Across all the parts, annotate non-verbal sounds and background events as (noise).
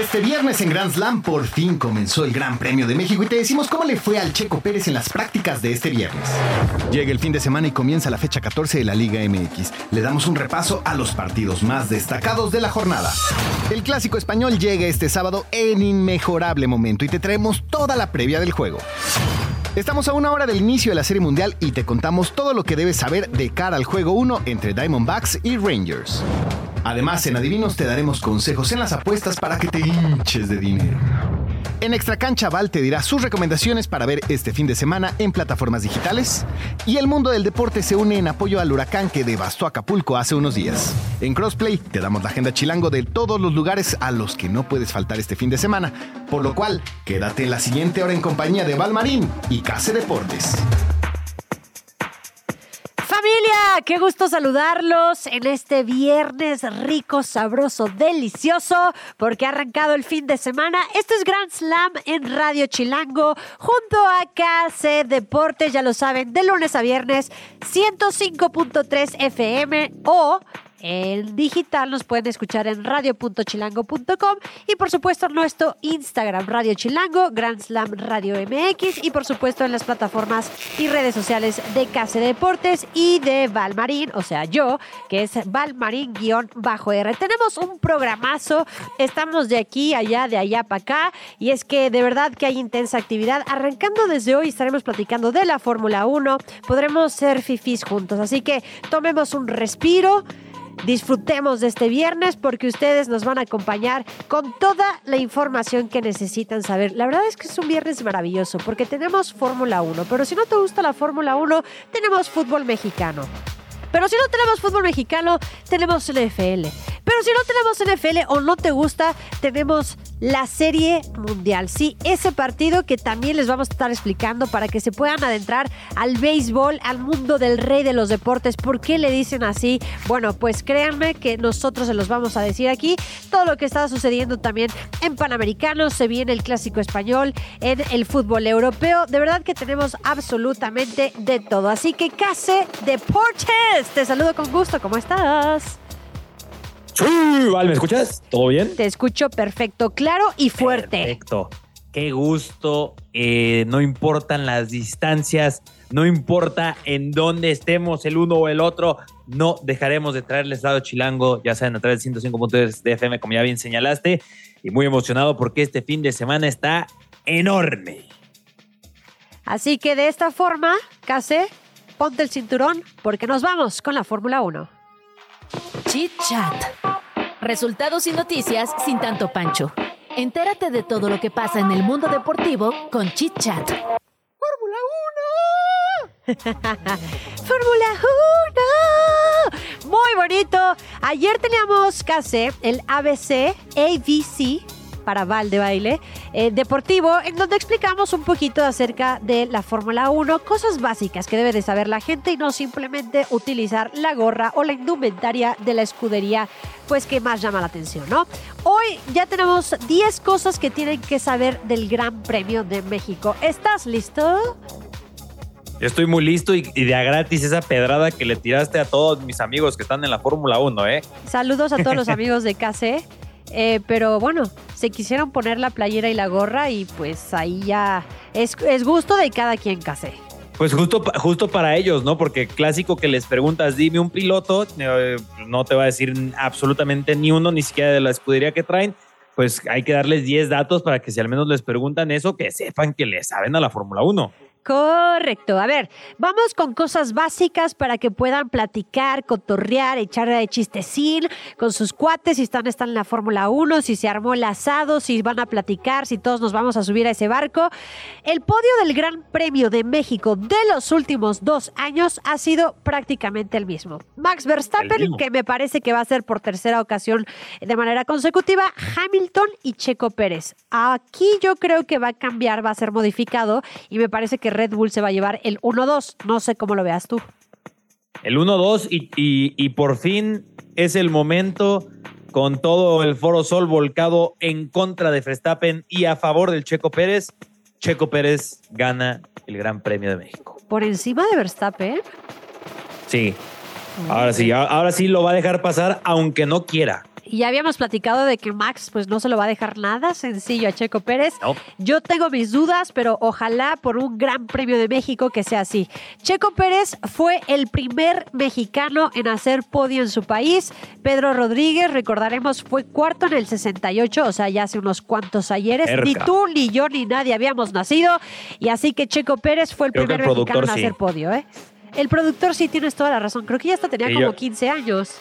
Este viernes en Grand Slam por fin comenzó el Gran Premio de México y te decimos cómo le fue al Checo Pérez en las prácticas de este viernes. Llega el fin de semana y comienza la fecha 14 de la Liga MX. Le damos un repaso a los partidos más destacados de la jornada. El clásico español llega este sábado en inmejorable momento y te traemos toda la previa del juego. Estamos a una hora del inicio de la Serie Mundial y te contamos todo lo que debes saber de cara al juego 1 entre Diamondbacks y Rangers. Además, en Adivinos te daremos consejos en las apuestas para que te hinches de dinero. En Extra Cancha Val te dirá sus recomendaciones para ver este fin de semana en plataformas digitales. Y el mundo del deporte se une en apoyo al huracán que devastó Acapulco hace unos días. En Crossplay te damos la agenda chilango de todos los lugares a los que no puedes faltar este fin de semana. Por lo cual, quédate en la siguiente hora en compañía de Valmarín y Case Deportes. Familia, qué gusto saludarlos en este viernes rico, sabroso, delicioso, porque ha arrancado el fin de semana. Esto es Grand Slam en Radio Chilango, junto a KC Deportes, ya lo saben, de lunes a viernes, 105.3 FM o en digital nos pueden escuchar en radio.chilango.com y por supuesto nuestro Instagram Radio Chilango, Grand Slam Radio MX y por supuesto en las plataformas y redes sociales de Case Deportes y de Valmarín, o sea yo, que es Valmarín-R. Tenemos un programazo, estamos de aquí, allá, de allá para acá y es que de verdad que hay intensa actividad. Arrancando desde hoy estaremos platicando de la Fórmula 1, podremos ser fifis juntos, así que tomemos un respiro. Disfrutemos de este viernes porque ustedes nos van a acompañar con toda la información que necesitan saber. La verdad es que es un viernes maravilloso porque tenemos Fórmula 1, pero si no te gusta la Fórmula 1, tenemos fútbol mexicano. Pero si no tenemos fútbol mexicano, tenemos NFL. Pero si no tenemos NFL o no te gusta, tenemos la Serie Mundial. Sí, ese partido que también les vamos a estar explicando para que se puedan adentrar al béisbol, al mundo del rey de los deportes. ¿Por qué le dicen así? Bueno, pues créanme que nosotros se los vamos a decir aquí. Todo lo que está sucediendo también en Panamericanos, se viene el clásico español, en el fútbol europeo. De verdad que tenemos absolutamente de todo. Así que Case Deportes, te saludo con gusto. ¿Cómo estás? Sí, Val, ¿me escuchas? ¿Todo bien? Te escucho perfecto, claro y fuerte. Perfecto. Qué gusto. Eh, no importan las distancias, no importa en dónde estemos el uno o el otro, no dejaremos de traerles lado chilango, ya saben, a través de 105.3 de FM, como ya bien señalaste, y muy emocionado porque este fin de semana está enorme. Así que de esta forma, Case, ponte el cinturón porque nos vamos con la Fórmula 1. Chit Chat. Resultados y noticias sin tanto pancho. Entérate de todo lo que pasa en el mundo deportivo con Chit Chat. ¡Fórmula 1! (laughs) ¡Fórmula 1! Muy bonito. Ayer teníamos Case, el ABC, ABC, para Val de Baile eh, Deportivo, en donde explicamos un poquito acerca de la Fórmula 1, cosas básicas que debe de saber la gente y no simplemente utilizar la gorra o la indumentaria de la escudería, pues que más llama la atención, ¿no? Hoy ya tenemos 10 cosas que tienen que saber del Gran Premio de México. ¿Estás listo? Estoy muy listo y, y de a gratis esa pedrada que le tiraste a todos mis amigos que están en la Fórmula 1, ¿eh? Saludos a todos los (laughs) amigos de KC. Eh, pero bueno, se quisieron poner la playera y la gorra y pues ahí ya es, es gusto de cada quien case. Pues justo, justo para ellos, ¿no? Porque clásico que les preguntas, dime un piloto, eh, no te va a decir absolutamente ni uno, ni siquiera de la escudería que traen. Pues hay que darles 10 datos para que si al menos les preguntan eso, que sepan que le saben a la Fórmula 1. Correcto. A ver, vamos con cosas básicas para que puedan platicar, cotorrear, echar de chistecín con sus cuates, si están, están en la Fórmula 1, si se armó el asado, si van a platicar, si todos nos vamos a subir a ese barco. El podio del Gran Premio de México de los últimos dos años ha sido prácticamente el mismo. Max Verstappen, mismo. que me parece que va a ser por tercera ocasión de manera consecutiva, Hamilton y Checo Pérez. Aquí yo creo que va a cambiar, va a ser modificado y me parece que Red Bull se va a llevar el 1-2. No sé cómo lo veas tú. El 1-2 y, y- y por fin es el momento con todo el Foro Sol volcado en contra de Verstappen y a favor del Checo Pérez. Checo Pérez gana el Gran Premio de México. Por encima de Verstappen. Sí, ahora sí, ahora sí lo va a dejar pasar aunque no quiera. Y ya habíamos platicado de que Max pues no se lo va a dejar nada sencillo a Checo Pérez. No. Yo tengo mis dudas, pero ojalá por un gran premio de México que sea así. Checo Pérez fue el primer mexicano en hacer podio en su país. Pedro Rodríguez, recordaremos, fue cuarto en el 68, o sea, ya hace unos cuantos ayeres. Cerca. Ni tú, ni yo, ni nadie habíamos nacido. Y así que Checo Pérez fue el Creo primer el mexicano en sí. hacer podio, ¿eh? El productor sí tienes toda la razón. Creo que ya hasta tenía como yo- 15 años.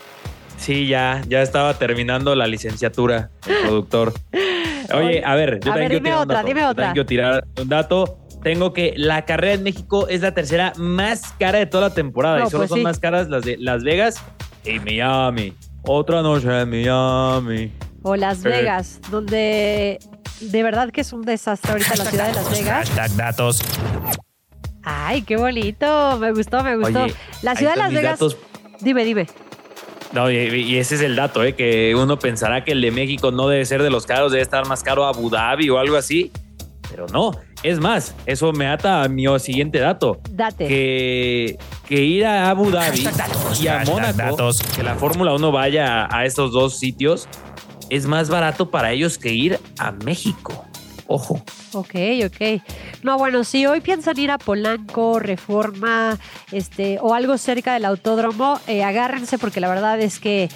Sí, ya, ya estaba terminando la licenciatura, el productor. (laughs) Oye, a ver, yo A también ver, quiero dime tirar un otra, dato. dime Yo otra. también quiero tirar un dato. Tengo que la carrera en México es la tercera más cara de toda la temporada No, y solo pues son sí. más caras las de Las Vegas y Miami. Otra noche en Miami. O Las Eh. Vegas, donde de verdad que es un desastre ahorita la ciudad de Las (laughs) Vegas. Hashtag datos. Ay, qué bonito. Me gustó, me gustó. Oye, la ciudad de Las Vegas. datos. Dime, dime. No, y, y ese es el dato, ¿eh? que uno pensará que el de México no debe ser de los caros, debe estar más caro Abu Dhabi o algo así. Pero no, es más, eso me ata a mi siguiente dato. Date. que, que ir a Abu Dhabi datos, y a Mónaco, datos. que la Fórmula 1 vaya a estos dos sitios, es más barato para ellos que ir a México. Ojo. Ok, ok. No, bueno, si hoy piensan ir a Polanco, Reforma, este, o algo cerca del autódromo, eh, agárrense porque la verdad es que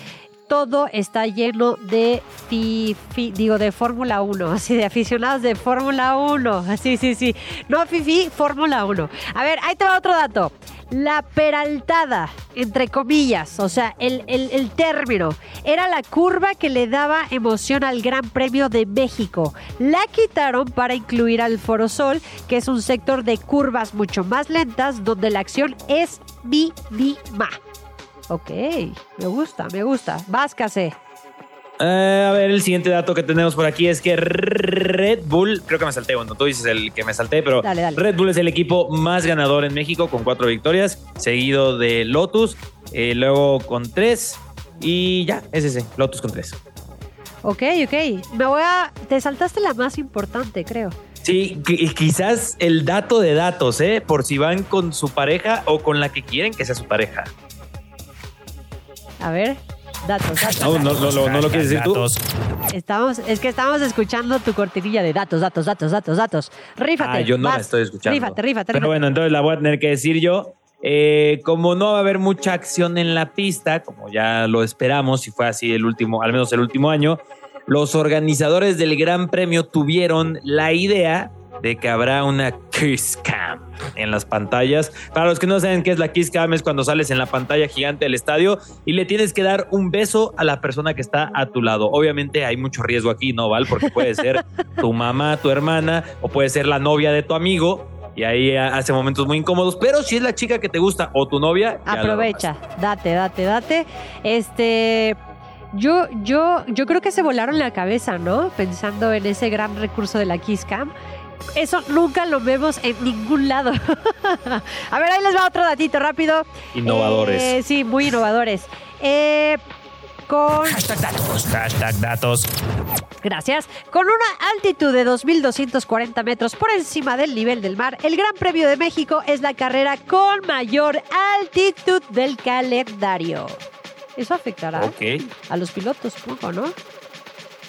todo está lleno de fi- fi- digo, de Fórmula 1, (laughs) así de aficionados de Fórmula 1. Sí, sí, sí. No Fifi, Fórmula 1. A ver, ahí te va otro dato. La peraltada, entre comillas, o sea, el, el- término, era la curva que le daba emoción al Gran Premio de México. La quitaron para incluir al Forosol, que es un sector de curvas mucho más lentas, donde la acción es mínima. Ok, me gusta, me gusta. Váscase. Eh, a ver, el siguiente dato que tenemos por aquí es que Red Bull, creo que me salté, bueno, tú dices el que me salté, pero Dale, dale. Red Bull es el equipo más ganador en México con cuatro victorias, seguido de Lotus, eh, luego con tres y ya, es ese, Lotus con tres. Ok, ok. Me voy a. Te saltaste la más importante, creo. Sí, qui- quizás el dato de datos, ¿eh? Por si van con su pareja o con la que quieren que sea su pareja. A ver, datos, datos. No, no, no, no, no lo quieres decir tú. Datos. Estamos, es que estamos escuchando tu cortinilla de datos, datos, datos, datos, datos. Rífate. Ah, yo no la estoy escuchando. Rífate, rífate, Pero bueno, entonces la voy a tener que decir yo. Eh, como no va a haber mucha acción en la pista, como ya lo esperamos, si fue así el último, al menos el último año, los organizadores del Gran Premio tuvieron la idea de que habrá una Kiss Cam en las pantallas. Para los que no saben qué es la Kiss Cam, es cuando sales en la pantalla gigante del estadio y le tienes que dar un beso a la persona que está a tu lado. Obviamente hay mucho riesgo aquí, ¿no, Val? Porque puede ser (laughs) tu mamá, tu hermana o puede ser la novia de tu amigo. Y ahí hace momentos muy incómodos. Pero si es la chica que te gusta o tu novia, Aprovecha, date, date, date. Este, yo, yo, yo creo que se volaron la cabeza, ¿no? Pensando en ese gran recurso de la Kiss Cam. Eso nunca lo vemos en ningún lado. (laughs) A ver, ahí les va otro datito rápido. Innovadores. Eh, sí, muy innovadores. Eh, con Hashtag datos. Hashtag datos. Gracias. Con una altitud de 2.240 metros por encima del nivel del mar, el Gran Premio de México es la carrera con mayor altitud del calendario. Eso afectará a los pilotos, poco, ¿no?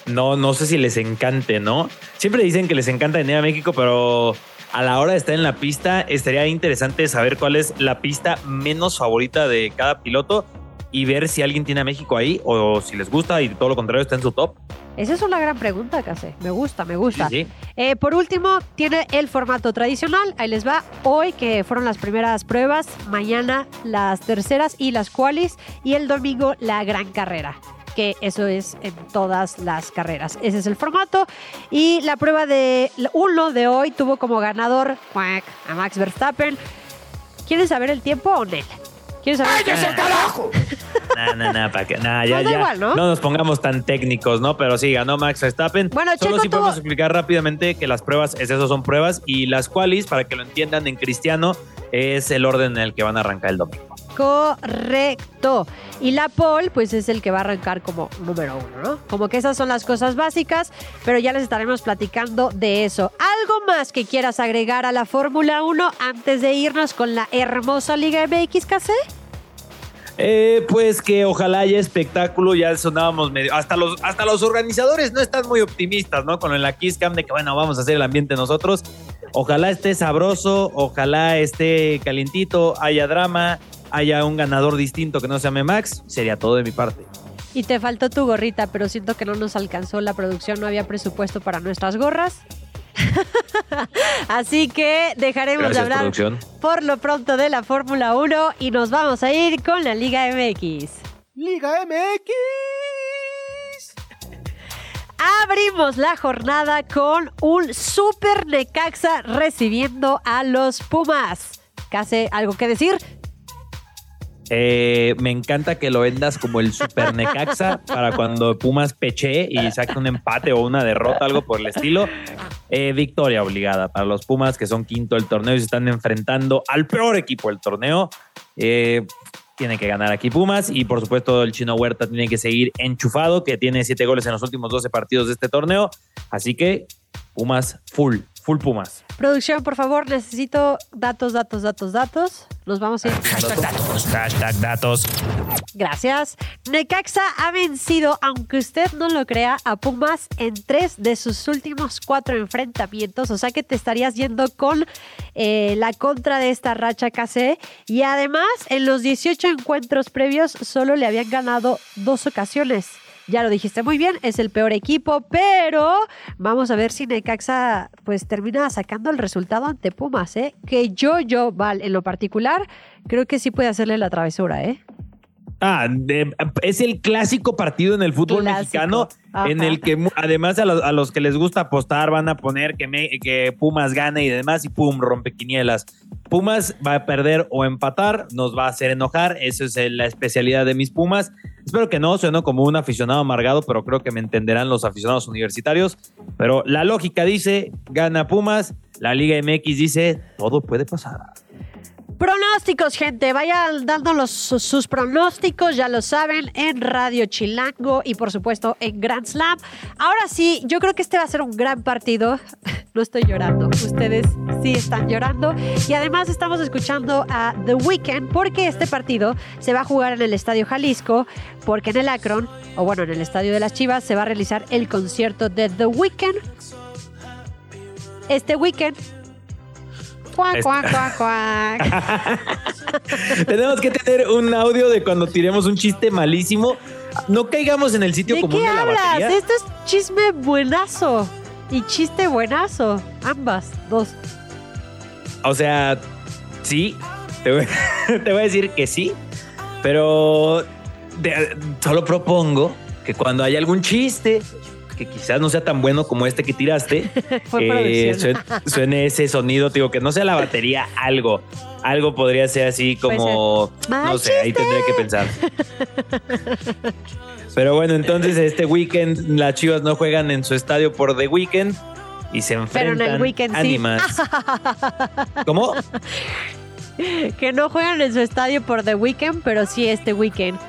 No, no sé si les encante, ¿no? Siempre dicen que les encanta venir a México, pero a la hora de estar en la pista, estaría interesante saber cuál es la pista menos favorita de cada piloto. y ver si alguien tiene a México ahí o si les gusta y todo lo contrario está en su top. Esa es una gran pregunta, Case. Me gusta, me gusta. Sí, sí. Eh, por último, tiene el formato tradicional. Ahí les va. Hoy, que fueron las primeras pruebas, mañana las terceras y las cuales, y el domingo la gran carrera que eso es en todas las carreras. Ese es el formato. Y la prueba de uno de hoy tuvo como ganador a Max Verstappen. ¿Quieren saber el tiempo o Nel? ¿Quieres saber? ¡Cállese el carajo! (laughs) Nah, nah, nah, para que, nah, ya, Pues ya. igual, ¿no? nos pongamos tan técnicos, ¿no? Pero sí, ganó Max Verstappen. Bueno, Solo Checo podemos tuvo- explicar rápidamente que las pruebas, es eso, son pruebas, y las qualis, para que lo entiendan en cristiano, es el orden en el que van a arrancar el domingo. Correcto. Y la pole, pues es el que va a arrancar como número uno, ¿no? Como que esas son las cosas básicas, pero ya les estaremos platicando de eso. ¿Algo más que quieras agregar a la Fórmula 1 antes de irnos con la hermosa Liga MX, KC? Eh, pues que ojalá haya espectáculo, ya sonábamos medio. Hasta los, hasta los organizadores no están muy optimistas, ¿no? Con la Kiss Cam de que, bueno, vamos a hacer el ambiente nosotros. Ojalá esté sabroso, ojalá esté calientito, haya drama, haya un ganador distinto que no se llame Max. Sería todo de mi parte. Y te faltó tu gorrita, pero siento que no nos alcanzó la producción, no había presupuesto para nuestras gorras. (laughs) Así que dejaremos de hablar producción. por lo pronto de la Fórmula 1 y nos vamos a ir con la Liga MX. Liga MX. Abrimos la jornada con un Super Necaxa recibiendo a los Pumas. ¿Case algo que decir? Eh, me encanta que lo vendas como el super Necaxa para cuando Pumas peche y saque un empate o una derrota, algo por el estilo. Eh, victoria obligada para los Pumas que son quinto del torneo y se están enfrentando al peor equipo del torneo. Eh, tiene que ganar aquí Pumas y por supuesto el chino Huerta tiene que seguir enchufado, que tiene siete goles en los últimos 12 partidos de este torneo. Así que Pumas full, full Pumas. Producción, por favor, necesito datos, datos, datos, datos. Nos vamos a ir. Hashtag datos. Hashtag datos. Gracias. Necaxa ha vencido, aunque usted no lo crea, a Pumas en tres de sus últimos cuatro enfrentamientos. O sea que te estarías yendo con eh, la contra de esta racha KC. Y además, en los 18 encuentros previos, solo le habían ganado dos ocasiones. Ya lo dijiste muy bien, es el peor equipo, pero vamos a ver si Necaxa pues termina sacando el resultado ante Pumas, ¿eh? Que yo, yo, Val, en lo particular, creo que sí puede hacerle la travesura, ¿eh? Ah, de- es el clásico partido en el fútbol Clásico. mexicano Ajá. en el que además a los, a los que les gusta apostar van a poner que, me- que Pumas gane y demás y pum, rompe quinielas. Pumas va a perder o empatar, nos va a hacer enojar, eso es la especialidad de mis Pumas. Espero que no sueno como un aficionado amargado, pero creo que me entenderán los aficionados universitarios. Pero la lógica dice, gana Pumas, la Liga MX dice, todo puede pasar. Pronósticos, gente. Vayan sus, sus pronósticos, ya lo saben, en Radio Chilango y por supuesto en Grand Slam. Ahora sí, yo creo que este va a ser un gran partido. (laughs) No estoy llorando, ustedes sí están llorando. Y además estamos escuchando a The Weeknd porque este partido se va a jugar en el Estadio Jalisco, porque en el Akron, o bueno, en el Estadio de las Chivas, se va a realizar el concierto de The Weeknd. Este weekend. Cuac, Este- cuac, cuac, cuac. (laughs) Tenemos que tener un audio de cuando tiremos un chiste malísimo. No caigamos en el sitio ¿De común qué de la hablas? batería. Esto es chisme buenazo y chiste buenazo. Ambas, dos. O sea, sí, te voy, (laughs) te voy a decir que sí, pero de- solo propongo que cuando haya algún chiste que quizás no sea tan bueno como este que tiraste, (laughs) eh, suene, suene ese sonido, digo, que no sea la batería, algo. Algo podría ser así como, no sé, ahí tendría que pensar. Pero bueno, entonces este weekend las Chivas no juegan en su estadio por The Weekend y se Pero enfrentan en el Weekend sí. ánimas. (laughs) ¿Cómo? Que no juegan en su estadio por The Weekend, pero sí este weekend.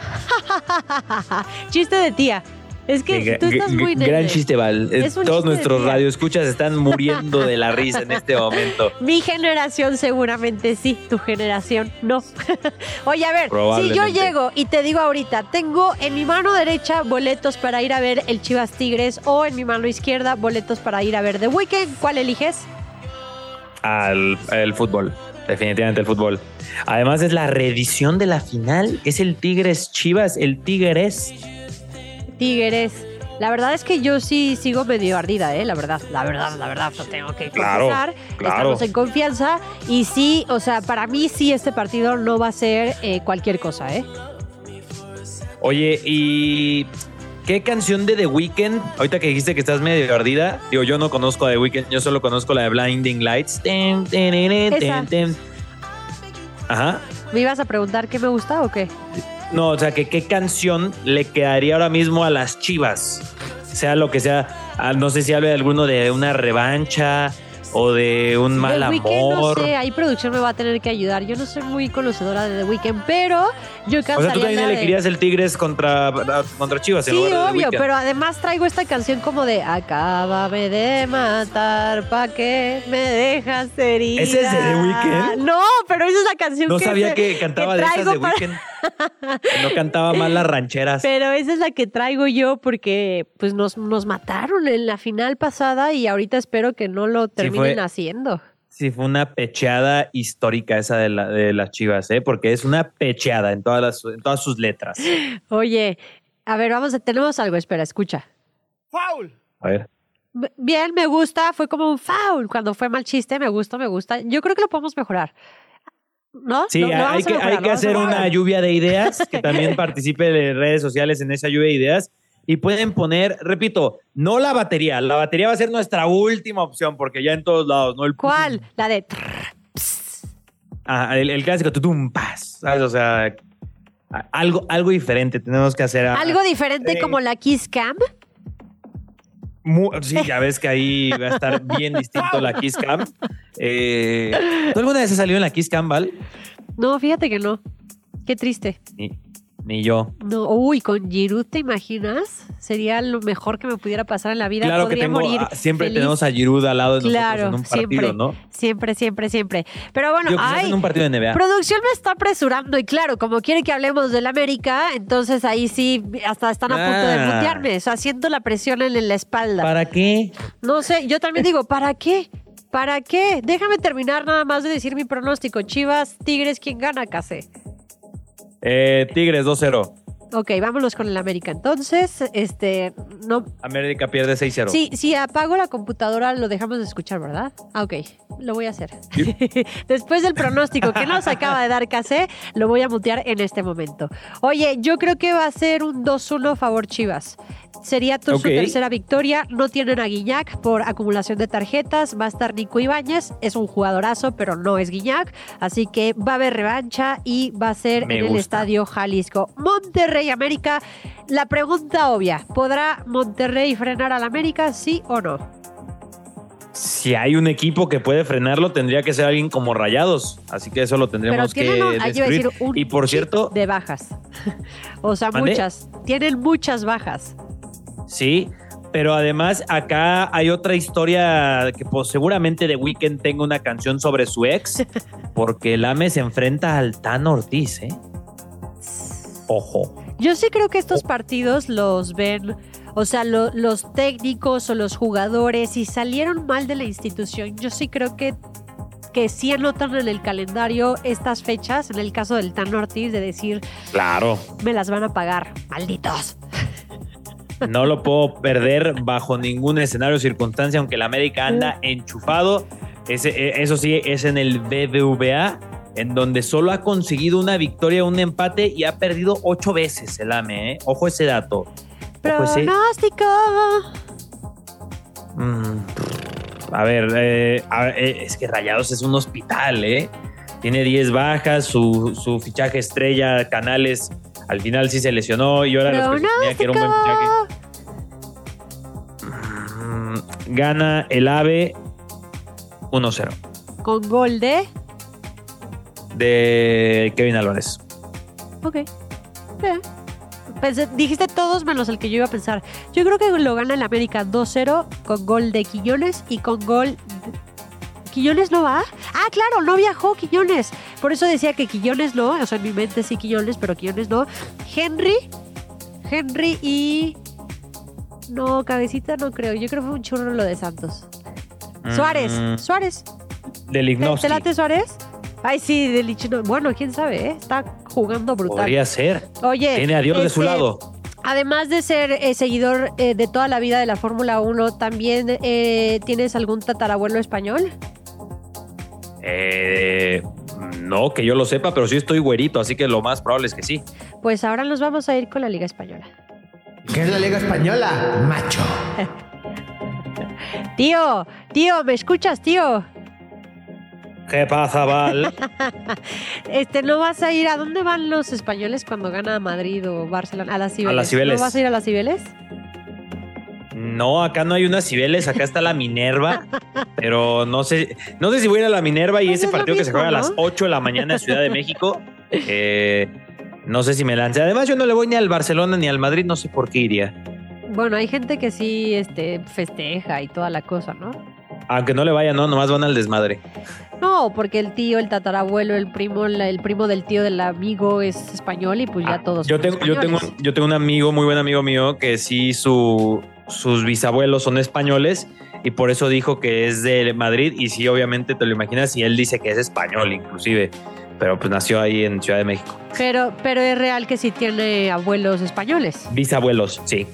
(laughs) chiste de tía. Es que tú estás muy Gran chiste, Val. Es Todos chiste nuestros radioescuchas están muriendo de la risa en este momento. (laughs) Mi generación seguramente sí, tu generación no. (laughs) Oye, a ver, si yo llego y te digo ahorita, tengo en mi mano derecha boletos para ir a ver el Chivas Tigres o en mi mano izquierda boletos para ir a ver The Weeknd, ¿cuál eliges? Al, al fútbol. Definitivamente el fútbol. Además es la reedición de la final. Es el Tigres Chivas, el Tigres. Tigres. La verdad es que yo sí sigo medio ardida, ¿eh? La verdad, la verdad, la verdad, lo tengo que confesar. claro. Estamos en confianza y sí, o sea, para mí sí este partido no va a ser eh, cualquier cosa, ¿eh? Oye, ¿y qué canción de The Weeknd? Ahorita que dijiste que estás medio ardida, digo, yo no conozco a The Weeknd, yo solo conozco la de Blinding Lights. Esa. Ajá. ¿Me ibas a preguntar qué me gusta o qué? No, o sea, que qué canción le quedaría ahora mismo a las Chivas. Sea lo que sea, no sé si hable de alguno de una revancha o de un mal The Weeknd, no amor. sé, ahí producción me va a tener que ayudar. Yo no soy muy conocedora de The Weeknd, pero yo O sea, cantaría tú también le de- querías el Tigres contra, contra Chivas en Sí, lugar de The obvio, Weeknd. pero además traigo esta canción como de Acábame de matar, pa' que me dejas herida. ¿Ese es de The Weeknd? No, pero esa es la canción No que sabía se- que cantaba de esas de para- Weekend. No cantaba mal las rancheras. Pero esa es la que traigo yo porque pues nos, nos mataron en la final pasada y ahorita espero que no lo terminen haciendo. Sí, fue una pecheada histórica esa de, la- de las Chivas, ¿eh? Porque es una pecheada en todas, las, en todas sus letras. Oye, a ver, vamos, tenemos algo, espera, escucha. A ver. Bien, me gusta, fue como un foul. Cuando fue mal chiste, me gusta, me gusta. Yo creo que lo podemos mejorar. ¿No? Sí, hay que, mejorar, hay que hacer una lluvia de ideas, que también (laughs) participe de redes sociales en esa lluvia de ideas. Y pueden poner, repito, no la batería. La batería va a ser nuestra última opción, porque ya en todos lados, ¿no? El, ¿Cuál? La de... Ah, el, el clásico tutum, paz. ¿sabes? O sea, algo, algo diferente tenemos que hacer. Algo diferente eh, como la Kiss Cam. Sí, ya ves que ahí va a estar bien (laughs) distinto la Kiss Cam. Eh, ¿Tú alguna vez has salido en la Kiss Cam, Val? No, fíjate que no. Qué triste. Ni, ni yo. No, uy, con Giroud, ¿te imaginas? Sería lo mejor que me pudiera pasar en la vida. Claro que Podría tengo, morir ah, siempre feliz. tenemos a Giroud al lado de nosotros Claro, en un partido, siempre, ¿no? siempre, siempre, siempre. Pero bueno, Yo ay, en un partido de NBA. producción me está apresurando y claro, como quiere que hablemos del América, entonces ahí sí, hasta están a punto de Ah. mutearme, o sea, siento la presión en la espalda. ¿Para qué? No sé, yo también digo, ¿para qué? ¿Para qué? Déjame terminar nada más de decir mi pronóstico. Chivas, Tigres, ¿quién gana, Case? Eh, Tigres 2-0. Ok, vámonos con el América. Entonces, este, no. América pierde 6-0. Sí, si apago la computadora lo dejamos de escuchar, ¿verdad? Ah, ok, lo voy a hacer. (laughs) Después del pronóstico que nos acaba de dar Case, lo voy a mutear en este momento. Oye, yo creo que va a ser un 2-1 favor Chivas. Sería tu, su tercera victoria. No tienen a Guiñac por acumulación de tarjetas. Va a estar Nico Ibáñez. Es un jugadorazo, pero no es Guiñac. Así que va a haber revancha y va a ser Me en el. Estadio Jalisco. Monterrey América. La pregunta obvia: ¿podrá Monterrey frenar al América? ¿Sí o no? Si hay un equipo que puede frenarlo, tendría que ser alguien como Rayados. Así que eso lo tendremos que tienen, destruir. decir, un y por cierto, de bajas. (laughs) o sea, muchas. Tienen muchas bajas. Sí, pero además acá hay otra historia que pues, seguramente The Weeknd tenga una canción sobre su ex, (laughs) porque el AME se enfrenta al Tan Ortiz, ¿eh? Ojo. Yo sí creo que estos partidos los ven, o sea, lo- los técnicos o los jugadores, si salieron mal de la institución, yo sí creo que, que sí anotan en el calendario estas fechas, en el caso del Tan Ortiz, de decir, Claro. me las van a pagar, malditos. No lo puedo perder bajo ningún escenario o circunstancia, aunque el América anda enchufado. Ese, eh, eso sí, es en el BBVA, en donde solo ha conseguido una victoria, un empate y ha perdido ocho veces el AME, ¿eh? Ojo ese dato. Ojo ese- Pronóstico. Mm, a ver, eh, a ver, eh, es que Rayados es un hospital, ¿eh? Tiene 10 bajas, su, su fichaje estrella, Canales, al final sí se lesionó y ahora los presumía que era un buen fichaje. Gana el AVE 1-0 Con gol de... de Kevin Álvarez. Ok. Pensé- dijiste todos menos el que yo iba a pensar. Yo creo que lo gana el América 2-0 con gol de Quiñones y con gol. de- ¿Quiñones no va? Ah, claro, no viajó Quiñones. Por eso decía que Quiñones no. O sea, en mi mente sí Quiñones, pero Quiñones no. Henry. Henry y. No, cabecita no creo. Yo creo que fue un churro lo de Santos. Suárez. Mm, Suárez. Del ¿Te, Ignovsky. te late Suárez? Ay, sí, de Lichino. Bueno, quién sabe, ¿eh? Está jugando brutal. Podría ser. Oye. Tiene a Dios de su lado. Además de ser eh, seguidor eh, de toda la vida de la Fórmula 1, ¿también eh, tienes algún tatarabuelo español? Eh, no, que yo lo sepa, pero sí estoy güerito, así que lo más probable es que sí. Pues ahora nos vamos a ir con la Liga Española. ¿Qué es la Liga Española? Macho. (laughs) Tío, tío, ¿me escuchas, tío? ¿Qué pasa, Val? (laughs) Este, ¿no vas a ir? ¿A dónde van los españoles cuando gana Madrid o Barcelona? A las Cibeles. las Cibeles. ¿No vas a ir a las Cibeles? No, acá no hay unas Cibeles, acá está la Minerva, pero no sé, no sé si voy a ir a la Minerva y Pues ese es partido que se juega a las 8 de la mañana en Ciudad de México, eh, no sé si me lance. Además, yo no le voy ni al Barcelona ni al Madrid, no sé por qué iría. Bueno, hay gente que sí este, festeja y toda la cosa, ¿no? Aunque no le vaya, no, nomás van al desmadre. No, porque el tío, el tatarabuelo, el primo, la- el primo del tío del amigo es español y pues ya todos. Ah, Yo son tengo, yo tengo, yo tengo un amigo, muy buen amigo mío, que sí su, sus bisabuelos son españoles y por eso dijo que es de Madrid y sí, obviamente te lo imaginas y él dice que es español inclusive, pero pues nació ahí en Ciudad de México. Pero, pero es real que sí tiene abuelos españoles. Bisabuelos, sí.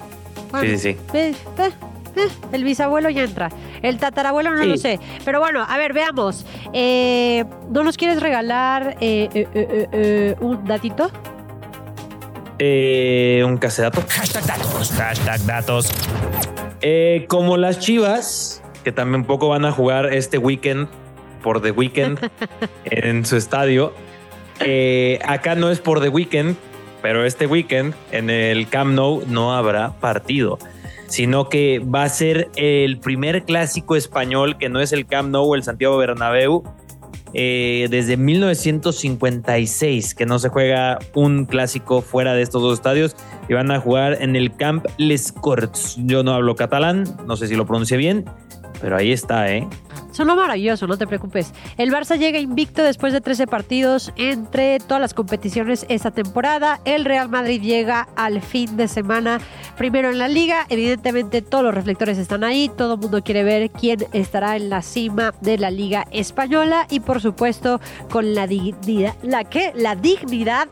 Bueno, Sí, sí, sí. eh, eh, eh, el bisabuelo ya entra. El tatarabuelo no Sí. lo sé. Pero bueno, a ver, veamos. Eh, ¿No nos quieres regalar un datito? Eh, un casedato. Hashtag datos. Hashtag datos. Eh, como las Chivas, que también poco van a jugar este weekend por The Weekend (laughs) en su estadio. eh, acá no es por The Weekend, pero este weekend en el Camp Nou no habrá partido, sino que va a ser el primer clásico español que no es el Camp Nou o el Santiago Bernabéu. Eh, desde 1956 que no se juega un clásico fuera de estos dos estadios y van a jugar en el Camp Les Corts. Yo no hablo catalán, no sé si lo pronuncie bien, pero ahí está, ¿eh? Sonó maravilloso, no te preocupes. El Barça llega invicto después de 13 partidos entre todas las competiciones esta temporada. El Real Madrid llega al fin de semana primero en la liga. Evidentemente todos los reflectores están ahí. Todo el mundo quiere ver quién estará en la cima de la liga española y por supuesto con la dignidad, la que la dignidad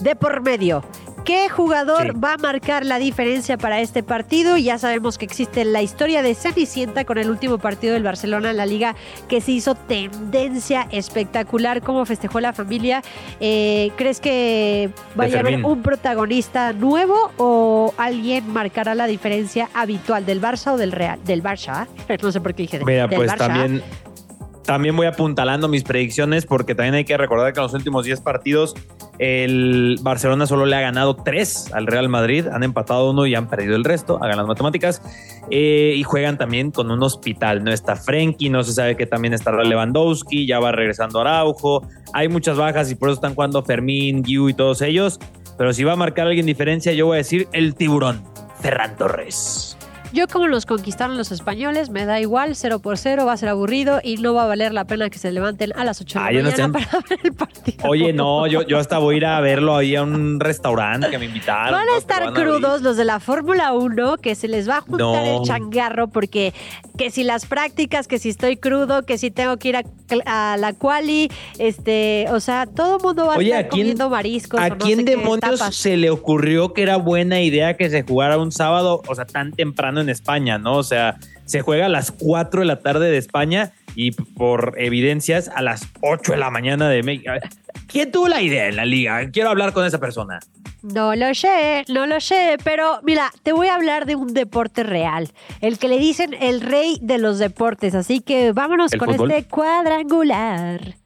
de por medio. ¿Qué jugador Sí. va a marcar la diferencia para este partido? Ya sabemos que existe la historia de Cenicienta con el último partido del Barcelona en la liga que se hizo tendencia espectacular. ¿Cómo festejó la familia? Eh, ¿Crees que vaya a haber un protagonista nuevo o alguien marcará la diferencia habitual del Barça o del Real? Del Barça. (laughs) No sé por qué dije. Mira, del pues Barça. también, también voy apuntalando mis predicciones porque también hay que recordar que en los últimos 10 partidos el Barcelona solo le ha ganado 3 al Real Madrid, han empatado uno y han perdido el resto, hagan las matemáticas, eh, y juegan también con un hospital, no está Frenkie, no se sabe que también estará Lewandowski, ya va regresando Araujo, hay muchas bajas y por eso están jugando Fermín, Guiu y todos ellos, pero si va a marcar alguien diferencia, yo voy a decir el tiburón, Ferran Torres. Yo como los conquistaron los españoles, me da igual, cero por cero, va a ser aburrido y no va a valer la pena que se levanten a las 8 de la Ah, no mañana sean- (laughs) para ver el partido. Oye, no, yo, yo hasta voy a ir a verlo ahí a un restaurante que me invitaron. Van ¿no? a estar van crudos los de la Fórmula 1, que se les va a juntar No. el changarro porque que si las prácticas, que si estoy crudo, que si tengo que ir a, a la quali, este, o sea, todo el mundo va a estar ¿a quién- comiendo mariscos. ¿A no quién sé demonios se le ocurrió que era buena idea que se jugara un sábado, o sea, tan temprano en España, ¿no? O sea, se juega a las 4 de la tarde de España y por evidencias a las 8 de la mañana de México. ¿Quién tuvo la idea en la liga? Quiero hablar con esa persona. No lo sé, no lo sé, pero mira, te voy a hablar de un deporte real, el que le dicen el rey de los deportes, así que vámonos ¿El con fútbol? este cuadrangular.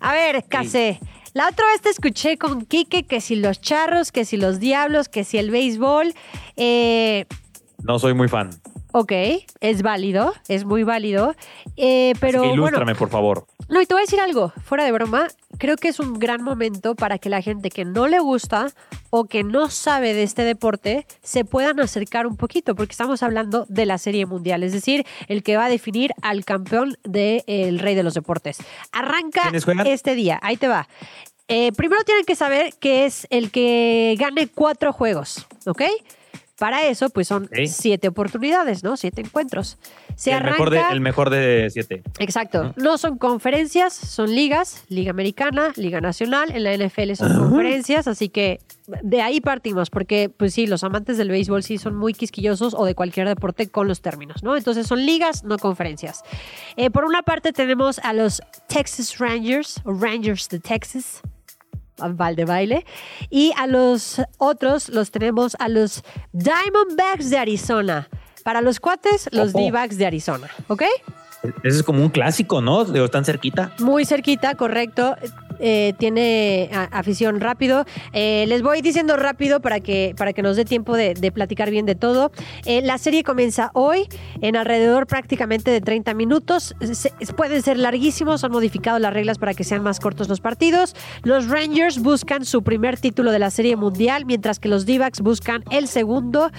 A ver, Case, la otra vez te escuché con Quique que si los charros, que si los diablos, que si el béisbol, eh, No soy muy fan. ok, es válido, es muy válido, eh, pero Así que bueno, ilústrame, por favor. no, y te voy a decir algo, fuera de broma, creo que es un gran momento para que la gente que no le gusta o que no sabe de este deporte se puedan acercar un poquito, porque estamos hablando de la Serie Mundial, es decir, el que va a definir al campeón del Rey de los Deportes. Arranca este día, ahí te va. Eh, primero tienen que saber que es el que gane cuatro juegos, ¿ok? Para eso, pues son siete oportunidades, ¿no? Siete encuentros. Se el, arranca... mejor de, el mejor de siete. Exacto. No son conferencias, son ligas, Liga Americana, Liga Nacional, en la NFL son conferencias, así que de ahí partimos, porque pues sí, los amantes del béisbol sí son muy quisquillosos o de cualquier deporte con los términos, ¿no? Entonces son ligas, no conferencias. Eh, por una parte tenemos a los Texas Rangers, o Rangers de Texas, a Val de baile, y a los otros los tenemos a los Diamondbacks de Arizona. Para los cuates, los. D-backs de Arizona, ¿ok? Ese es como un clásico, ¿no? Digo, están cerquita. Muy cerquita, correcto. Eh, tiene afición rápido. Eh, les voy diciendo rápido para que, para que nos dé tiempo de, platicar bien de todo. Eh, la serie comienza hoy en alrededor prácticamente de 30 minutos. Pueden ser larguísimos, han modificado las reglas para que sean más cortos los partidos. Los Rangers buscan su primer título de la serie mundial, mientras que los D-backs buscan el segundo.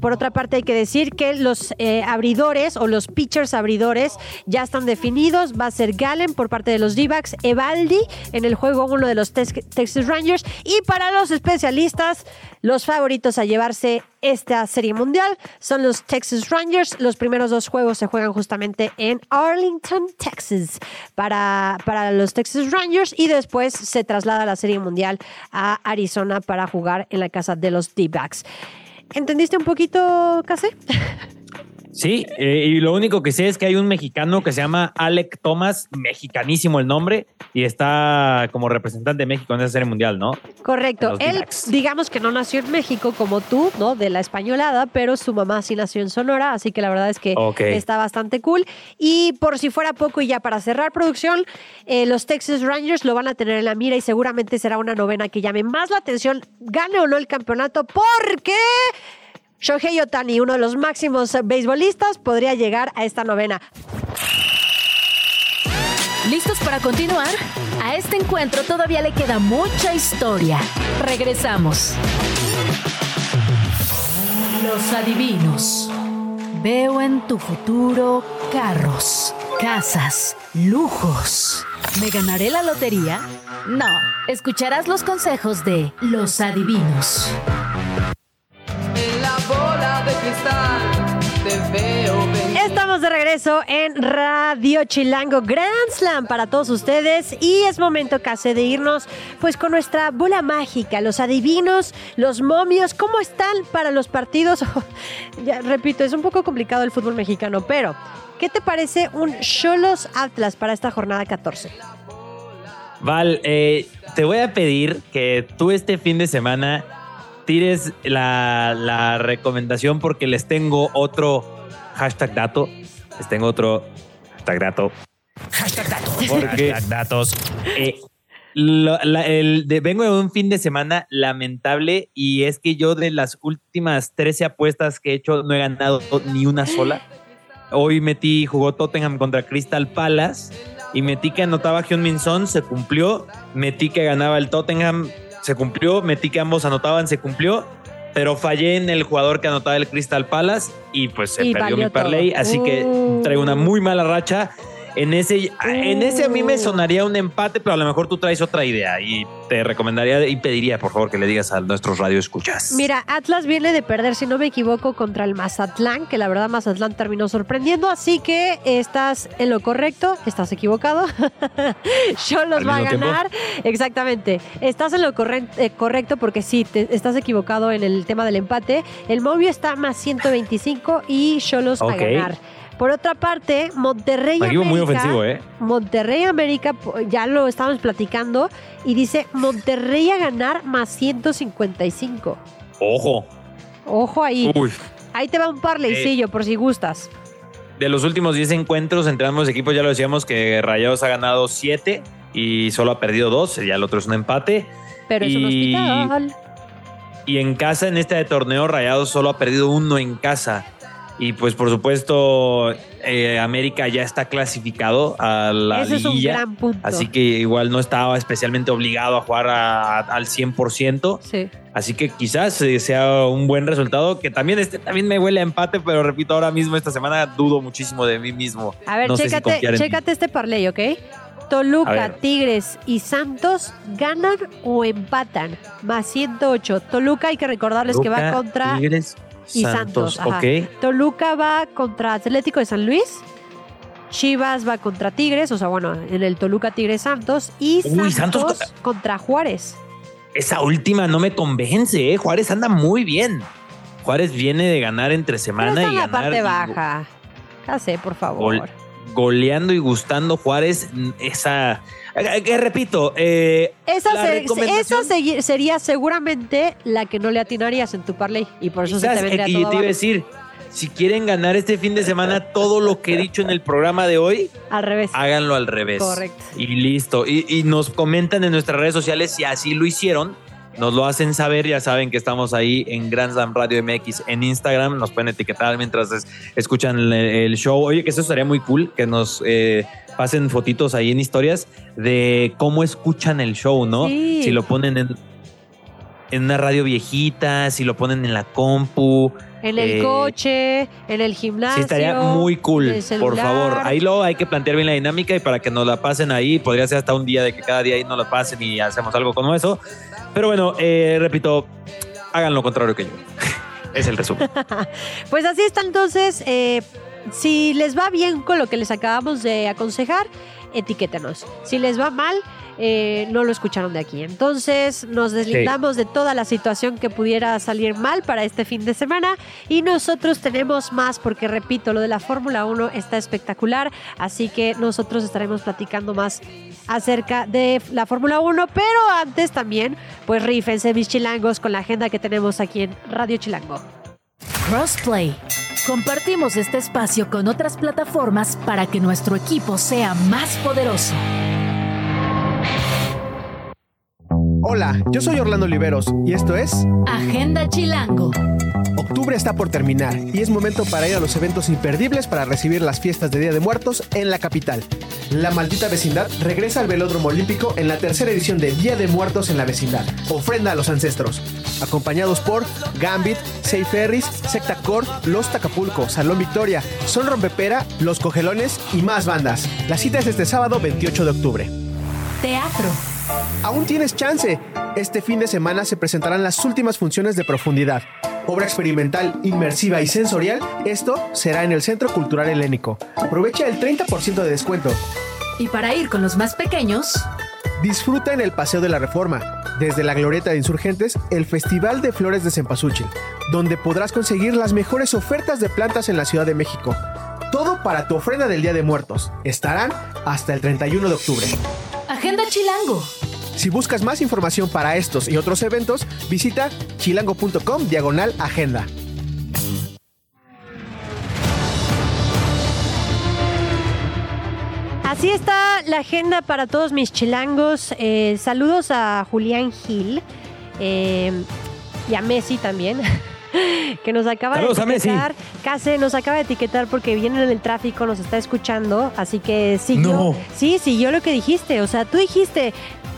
Por otra parte, hay que decir que los abridores o los pitchers abridores ya están definidos. Va a ser Gallen por parte de los D-backs, Evaldi en el juego 1 de los Tex- Texas Rangers. Y para los especialistas, los favoritos a llevarse esta serie mundial son los Texas Rangers. Los primeros dos juegos se juegan justamente en Arlington, Texas, para, para los Texas Rangers. Y después se traslada la serie mundial a Arizona para jugar en la casa de los D-backs. ¿Entendiste un poquito, Case? (laughs) Sí, eh, y lo único que sé es que hay un mexicano que se llama Alec Thomas, mexicanísimo el nombre, y está como representante de México en esa serie mundial, ¿no? Correcto. Él, digamos que no nació en México como tú, ¿no? De la españolada, pero su mamá sí nació en Sonora, así que la verdad es que está bastante cool. Y por si fuera poco, y ya para cerrar producción, eh, los Texas Rangers lo van a tener en la mira y seguramente será una novena que llame más la atención, gane o no el campeonato, porque Shohei Otani, uno de los máximos beisbolistas, podría llegar a esta novena. ¿Listos para continuar? A este encuentro todavía le queda mucha historia. Regresamos. Los adivinos. Veo en tu futuro carros, casas, lujos. ¿Me ganaré la lotería? No, escucharás los consejos de los adivinos. Estamos de regreso en Radio Chilango Grand Slam para todos ustedes y es momento casi de irnos pues con nuestra bola mágica, los adivinos, los momios, ¿cómo están para los partidos? (laughs) ya repito, es un poco complicado el fútbol mexicano, pero ¿qué te parece un Cholos Atlas para esta jornada 14? Val, eh, te voy a pedir que tú este fin de semana tires la, la recomendación porque les tengo otro hashtag dato. Les tengo otro hashtag dato. Hashtag datos. Porque- Hashtag datos. Eh, lo- la- el de- vengo de un fin de semana lamentable y es que yo de las últimas 13 apuestas que he hecho no he ganado ni una sola. Hoy metí, jugó Tottenham contra Crystal Palace y metí que anotaba Hyun Min Son, se cumplió. Metí que ganaba el Tottenham, se cumplió. Metí que ambos anotaban, se cumplió. Pero fallé en el jugador que anotaba el Crystal Palace y pues se Y perdió mi parlay. todo. Así que Uh. traigo una muy mala racha. En ese, en ese a mí me sonaría un empate, pero a lo mejor tú traes otra idea y te recomendaría y pediría, por favor, que le digas a nuestros radioescuchas. Mira, Atlas viene de perder, si no me equivoco, contra el Mazatlán, que la verdad Mazatlán terminó sorprendiendo, así que estás en lo correcto, estás equivocado. (laughs) Cholos ¿Al va a tiempo? ganar. Exactamente. Estás en lo corre- eh, correcto porque sí, te- estás equivocado en el tema del empate. El Movio está más 125 y Cholos Ok. a ganar. Por otra parte, Monterrey equipo muy América- ofensivo, ¿eh? Monterrey América, ya lo estábamos platicando, y dice Monterrey a ganar más 155. Ojo. Ojo ahí. Uy. Ahí te va un parleycillo por si gustas. De los últimos 10 encuentros entre ambos equipos, ya lo decíamos que Rayados ha ganado 7 y solo ha perdido 2. Ya el otro es un empate. Pero es un Y- hospital. Y en casa, en este torneo, Rayados solo ha perdido uno en casa. Y pues, por supuesto, eh, América ya está clasificado a la Ese es un liguilla. gran punto. Así que igual no estaba especialmente obligado a jugar a- al 100%. Sí. Así que quizás eh, sea un buen resultado, que también este también me huele a empate, pero repito, ahora mismo esta semana dudo muchísimo de mí mismo. A ver, No sé si chécate, chécate este parlay, ¿ok? A Toluca. Tigres y Santos ganan o empatan. Más 108. Toluca hay que recordarles que va contra Tigres, y Santos. Santos. ajá. ok. Toluca va contra Atlético de San Luis. Chivas va contra Tigres, o sea, bueno, en el Toluca Tigres Santos. Y Uy, Santos, Santos contra Juárez. Esa última no me convence, ¿eh? Juárez anda muy bien. Juárez viene de ganar entre Pero semana está en y la ganar. parte baja. Case, por favor. Gol. goleando y gustando Juárez. Esa. Eh, Que repito, eh, Esa, la se- recomendación- esa segui- sería seguramente la que no le atinarías en tu parlay. Y por eso se te vendría eh, todo te iba a decir, si quieren ganar este fin de semana todo lo que he dicho en el programa de hoy, Al revés. háganlo al revés. Correcto. Y listo. Y, y nos comentan en nuestras redes sociales si así lo hicieron. Nos lo hacen saber, ya saben que estamos ahí en Grand Slam Radio MX en Instagram, nos pueden etiquetar mientras es- escuchan el, el show. Oye, que eso estaría muy cool, que nos eh, pasen fotitos ahí en historias de cómo escuchan el show, ¿no? Sí. Si lo ponen en, en una radio viejita, si lo ponen en la compu. En el eh, coche, en el gimnasio. Sí, estaría muy cool, por favor. Ahí lo hay que plantear bien la dinámica y para que nos la pasen ahí, podría ser hasta un día de que cada día ahí nos la pasen y hacemos algo como eso. Pero bueno, eh, repito, hagan lo contrario que yo. (laughs) es el resumen. (laughs) Pues así está entonces. eh, si les va bien con lo que les acabamos de aconsejar, etiquétenos. Si les va mal, eh, no lo escucharon de aquí. Entonces nos deslindamos de toda la situación que pudiera salir mal para este fin de semana y nosotros tenemos más porque repito, lo de la Fórmula 1 está espectacular, así que nosotros estaremos platicando más acerca de la Fórmula 1, pero antes también, pues rífense mis chilangos con la agenda que tenemos aquí en Radio Chilango. Crossplay. Compartimos este espacio con otras plataformas para que nuestro equipo sea más poderoso. Hola, yo soy Orlando Oliveros y esto es Agenda Chilango. Octubre está por terminar y es momento para ir a los eventos imperdibles para recibir las fiestas de Día de Muertos en la capital. La maldita vecindad regresa al Velódromo Olímpico en la tercera edición de Día de Muertos en la vecindad. Ofrenda a los ancestros. Acompañados por Gambit, Safe Ferris, Secta Core, Los Tacapulco, Salón Victoria, Son Rompepera, Los Cogelones y más bandas. La cita es este sábado 28 de octubre. Teatro. Aún tienes chance. Este fin de semana se presentarán las últimas funciones de profundidad. Obra experimental, inmersiva y sensorial, esto será en el Centro Cultural Helénico. Aprovecha el 30% de descuento. Y para ir con los más pequeños, Disfruta en el Paseo de la Reforma, desde la Glorieta de Insurgentes, el Festival de Flores de Cempasúchil, donde podrás conseguir las mejores ofertas de plantas en la Ciudad de México. Todo para tu ofrenda del Día de Muertos. Estarán hasta el 31 de octubre. Agenda Chilango. Si buscas más información para estos y otros eventos, visita chilango.com diagonal agenda. Así está la agenda para todos mis chilangos. Eh, saludos a Julián Gil eh, y a Messi también. (laughs) Que nos acaba Saludos de a Messi. etiquetar. Case nos acaba de etiquetar porque viene en el tráfico, nos está escuchando. Así que siguió. No. Sí, siguió lo que dijiste. O sea, tú dijiste,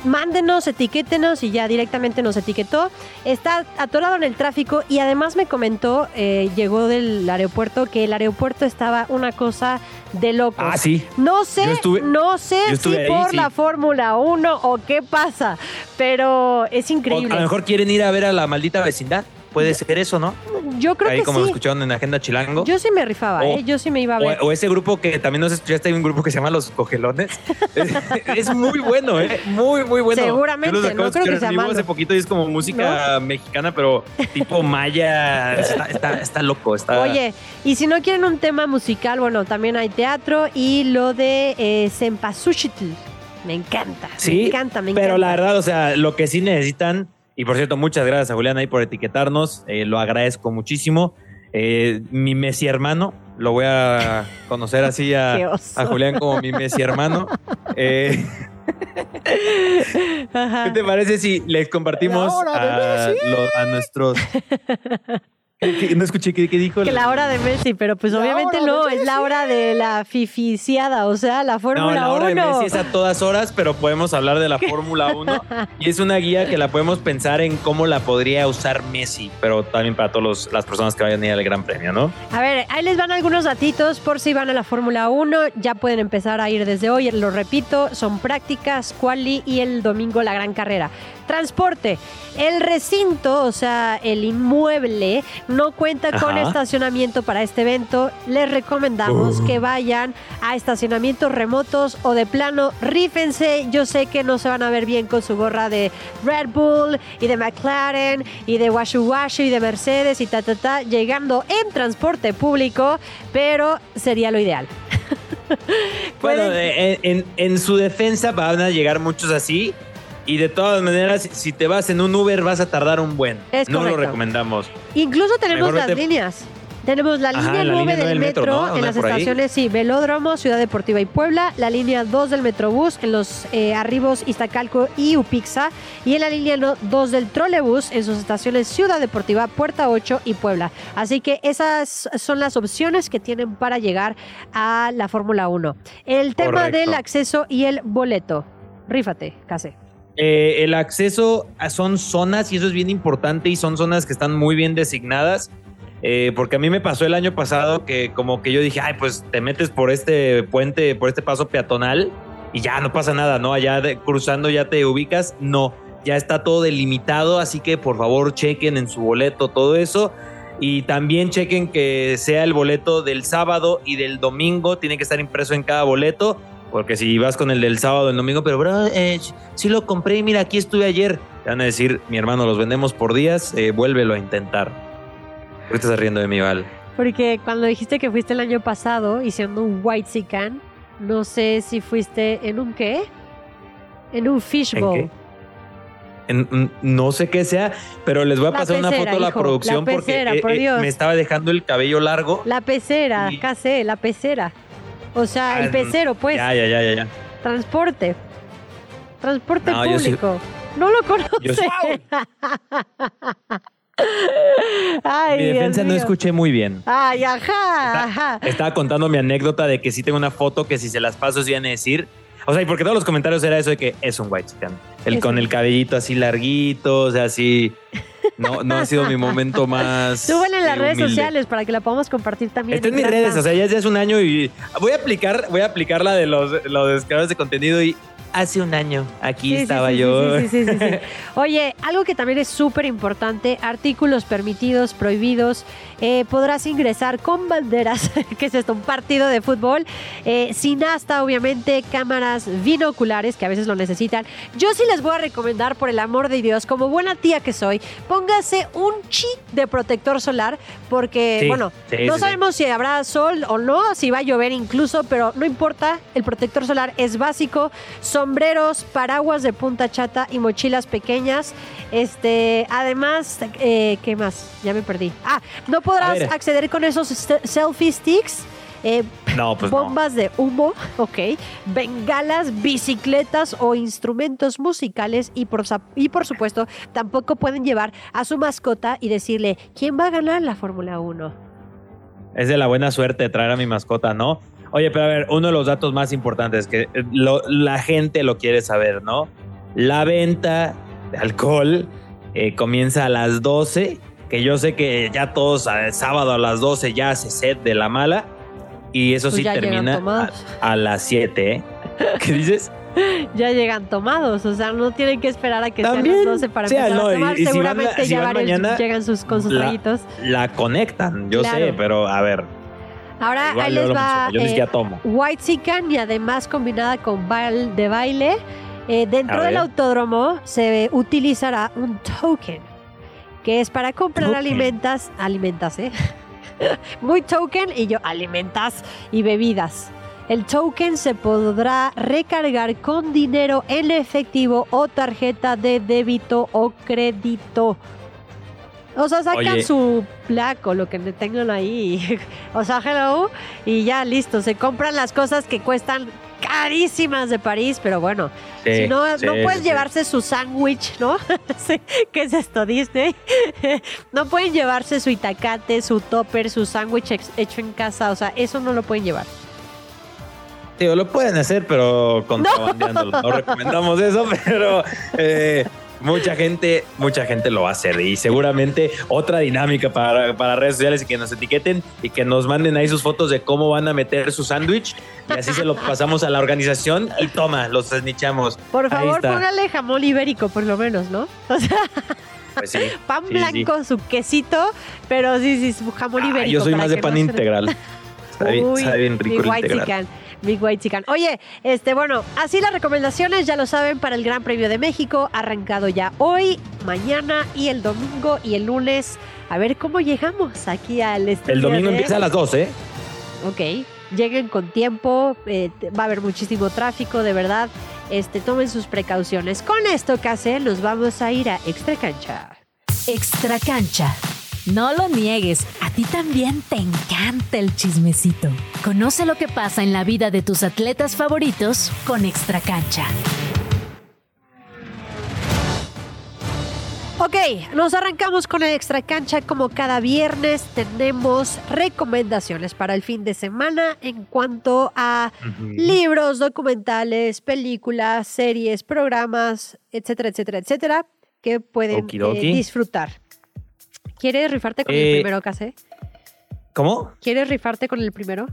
mándenos, etiquétenos y ya directamente nos etiquetó. Está atorado en el tráfico y además me comentó, eh, llegó del aeropuerto, que el aeropuerto estaba una cosa de locos. Ah, sí. No sé, estuve- no sé si ahí, por sí. la Fórmula 1 o qué pasa, pero es O increíble. a lo mejor quieren ir a ver a la maldita vecindad. Puede ser eso, ¿no? Yo creo Ahí que como lo sí. escucharon en Agenda Chilango. Yo sí me rifaba, O- ¿eh? Yo sí me iba a ver. O, o ese grupo que también nos escuchaste, hay un grupo que se llama Los Cogelones. (laughs) es, muy bueno, ¿eh? Muy, muy bueno. Seguramente, Yo los no creo que sea malo. hace poquito y es como música mexicana, pero tipo maya. Está, está, está loco. Está... Oye, y si no quieren un tema musical, bueno, también hay teatro y lo de eh, Cempasúchitl. Me encanta, Sí, me encanta, me encanta. Pero la verdad, o sea, lo que sí necesitan, y por cierto, muchas gracias a Julián ahí por etiquetarnos, eh, lo agradezco muchísimo. Eh, mi Messi hermano, lo voy a conocer así a, (laughs) Julián como mi Messi hermano. (laughs) Eh. ¿Qué te parece si les compartimos a nuestros... ¿Qué- No escuché qué, qué dijo. Que la hora de Messi, pero pues La obviamente hora de no, es la hora de la fificiada, o sea, la No, Fórmula la hora de 1. Messi es a todas horas, pero podemos hablar de la (laughs) Fórmula 1 y es una guía que la podemos pensar en cómo la podría usar Messi, pero también para todas las personas que vayan a ir al Gran Premio, ¿no? A ver, ahí les van algunos datitos por si van a la Fórmula 1. Ya pueden empezar a ir desde hoy. Lo repito, son prácticas, quali y el domingo la gran carrera. Transporte. El recinto, o sea, el inmueble, no cuenta con estacionamiento para este evento. Les recomendamos Uh. que vayan a estacionamientos remotos o de plano, rífense. Yo sé que no se van a ver bien con su gorra de Red Bull y de McLaren y de Washu Washu y de Mercedes y ta ta ta, llegando en transporte público, pero sería lo ideal. (laughs) Bueno, Pueden- eh, en, en- en su defensa van a llegar muchos así. Y de todas maneras, si te vas en un Uber, vas a tardar un buen. Es no lo recomendamos. Incluso tenemos Mejor las vete- líneas. Tenemos la Ajá, línea la 9 línea del metro, metro, ¿no? en ¿Anda las por ahí? estaciones, sí, Velódromo, Ciudad Deportiva y Puebla, la línea 2 del Metrobús en los eh, Arribos, Iztacalco y Upixa, y en la línea 2 del Trolebús en sus estaciones Ciudad Deportiva, Puerta 8 y Puebla. Así que esas son las opciones que tienen para llegar a la Fórmula 1. El tema Correcto. del acceso y el boleto. Rífate, Case. Eh, el acceso a- son zonas, y eso es bien importante, y son zonas que están muy bien designadas. eh, porque a mí me pasó el año pasado que como que yo dije, ay, pues te metes por este puente, por este paso peatonal y ya no pasa nada, ¿no? Allá de- cruzando ya te ubicas. No, ya está todo delimitado, así que por favor chequen en su boleto todo eso. Y también chequen que sea el boleto del sábado y del domingo, tiene que estar impreso en cada boleto. Porque si vas con el del sábado o el domingo, pero bro, eh, sí lo compré y mira, aquí estuve ayer. Te van a decir, mi hermano, los vendemos por días, eh, vuélvelo a intentar. ¿Por qué estás riendo de mi Val? Porque cuando dijiste que fuiste el año pasado y siendo un white sican, no sé si fuiste en un qué? En un ¿En fishbowl. En- no sé qué sea, pero les voy a La pasar una foto a la producción la porque pecera, eh, por eh, me estaba dejando el cabello largo. La pecera, casi, la pecera. O sea, Ah, el pecero, pues. Ya, ya, ya, ya. Transporte. Transporte No, yo sí- público. No lo conoce. (laughs) Ay, mi defensa Dios no mío. escuché muy bien. Ay, ajá, ajá. Estaba contando mi anécdota de que sí tengo una foto que si se las paso sí van a decir. O sea, y porque todos los comentarios era eso de que es un white chican. El Es con un- el cabellito así larguito, o sea, así. No, no ha sido mi momento más. Súbanla en las redes humilde. sociales para que la podamos compartir también. Está en mis redes, o sea, ya, ya es un año y voy a aplicar, voy a aplicar la de los, los creadores de contenido y hace un año aquí Sí, estaba sí, yo. sí, sí, sí, sí, sí. (laughs) Oye, algo que también es súper importante, artículos permitidos, prohibidos. eh, podrás ingresar con banderas, (laughs) que es esto, un partido de fútbol, eh, sin hasta, obviamente, cámaras binoculares, que a veces lo necesitan. Yo sí les voy a recomendar, por el amor de Dios, como buena tía que soy, póngase un chip de protector solar, porque, bueno, no sabemos si habrá sol o no, si va a llover incluso, pero no importa, el protector solar es básico. Sombreros, paraguas de punta chata y mochilas pequeñas. Este, además, eh, ¿qué más? Ya me perdí. Ah, no podrás acceder con esos selfie sticks. eh, No, pues no. bombas de humo, (laughs) ok, bengalas, bicicletas o instrumentos musicales y por, y por supuesto tampoco pueden llevar a su mascota y decirle quién va a ganar la Fórmula 1. Es de la buena suerte traer a mi mascota, ¿no? Oye, pero a ver, uno de los datos más importantes que eh, lo- la gente lo quiere saber, ¿no? La venta de alcohol eh, comienza a las 12, que yo sé que ya todos a- sábado a las 12 ya hace sed de la mala, y eso Pues sí termina a, a las 7, ¿eh? (laughs) ¿Qué dices? (laughs) Ya llegan tomados, o sea, no tienen que esperar a que También, sean las 12 para sí, empezar no, a y- tomar. y si van Seguramente si ya van varios mañana, llegan sus, con sus la- traguitos. La conectan, yo Claro. sé, pero a ver, Ahora igual ahí yo les va yo eh, tomo. White Sican y además combinada con bail de baile. Eh, dentro del autódromo se utilizará un token, que es para comprar Token. alimentas, alimentas, ¿eh? (laughs) Muy token y yo alimentas y bebidas. El token se podrá recargar con dinero en efectivo o tarjeta de débito o crédito. O sea, sacan Oye. su placo, lo que tengan ahí. (laughs) o sea, hello. Y ya listo. Se compran las cosas que cuestan carísimas de París, pero bueno, Sí, si no, sí, no sí, sí. llevarse su sándwich, ¿no? (laughs) ¿Qué es esto, Disney? (laughs) no pueden llevarse su itacate, su topper, su sándwich hecho en casa, o sea, eso no lo pueden llevar. Tío, lo pueden hacer, pero contrabandeándolo. No, recomendamos eso, pero eh, mucha gente, mucha gente lo va a hacer. Y seguramente otra dinámica para, para redes sociales y que nos etiqueten y que nos manden ahí sus fotos de cómo van a meter su sándwich. Y así se lo pasamos a la organización y toma, los desnichamos. Por favor, póngale jamón ibérico, por lo menos, ¿no? O sea, Pues sí, (laughs) pan sí, sí. blanco, su quesito, pero sí, sí, su jamón Ah, ibérico. yo soy más de pan integral. (laughs) Está bien, Uy, sabe bien rico el integral. Big White Chicken. Oye, este, bueno, así las recomendaciones, ya lo saben, para el Gran Premio de México, arrancado ya hoy, mañana y el domingo y el lunes. A ver cómo llegamos aquí al estudio. El domingo de- empieza a las 12, ¿eh? Ok, lleguen con tiempo, eh, va a haber muchísimo tráfico, de verdad. Este, tomen sus precauciones. Con esto, Case, nos vamos a ir a Extra Cancha. Extra cancha. No lo niegues, a ti también te encanta el chismecito. Conoce lo que pasa en la vida de tus atletas favoritos con Extra cancha. Ok, nos arrancamos con el Extra Cancha. Como cada viernes tenemos recomendaciones para el fin de semana en cuanto a libros, documentales, películas, series, programas, etcétera, etcétera, etcétera, que pueden eh, disfrutar. ¿Quieres rifarte con el Eh, primero, Case? ¿Cómo? ¿Quieres rifarte con el primero?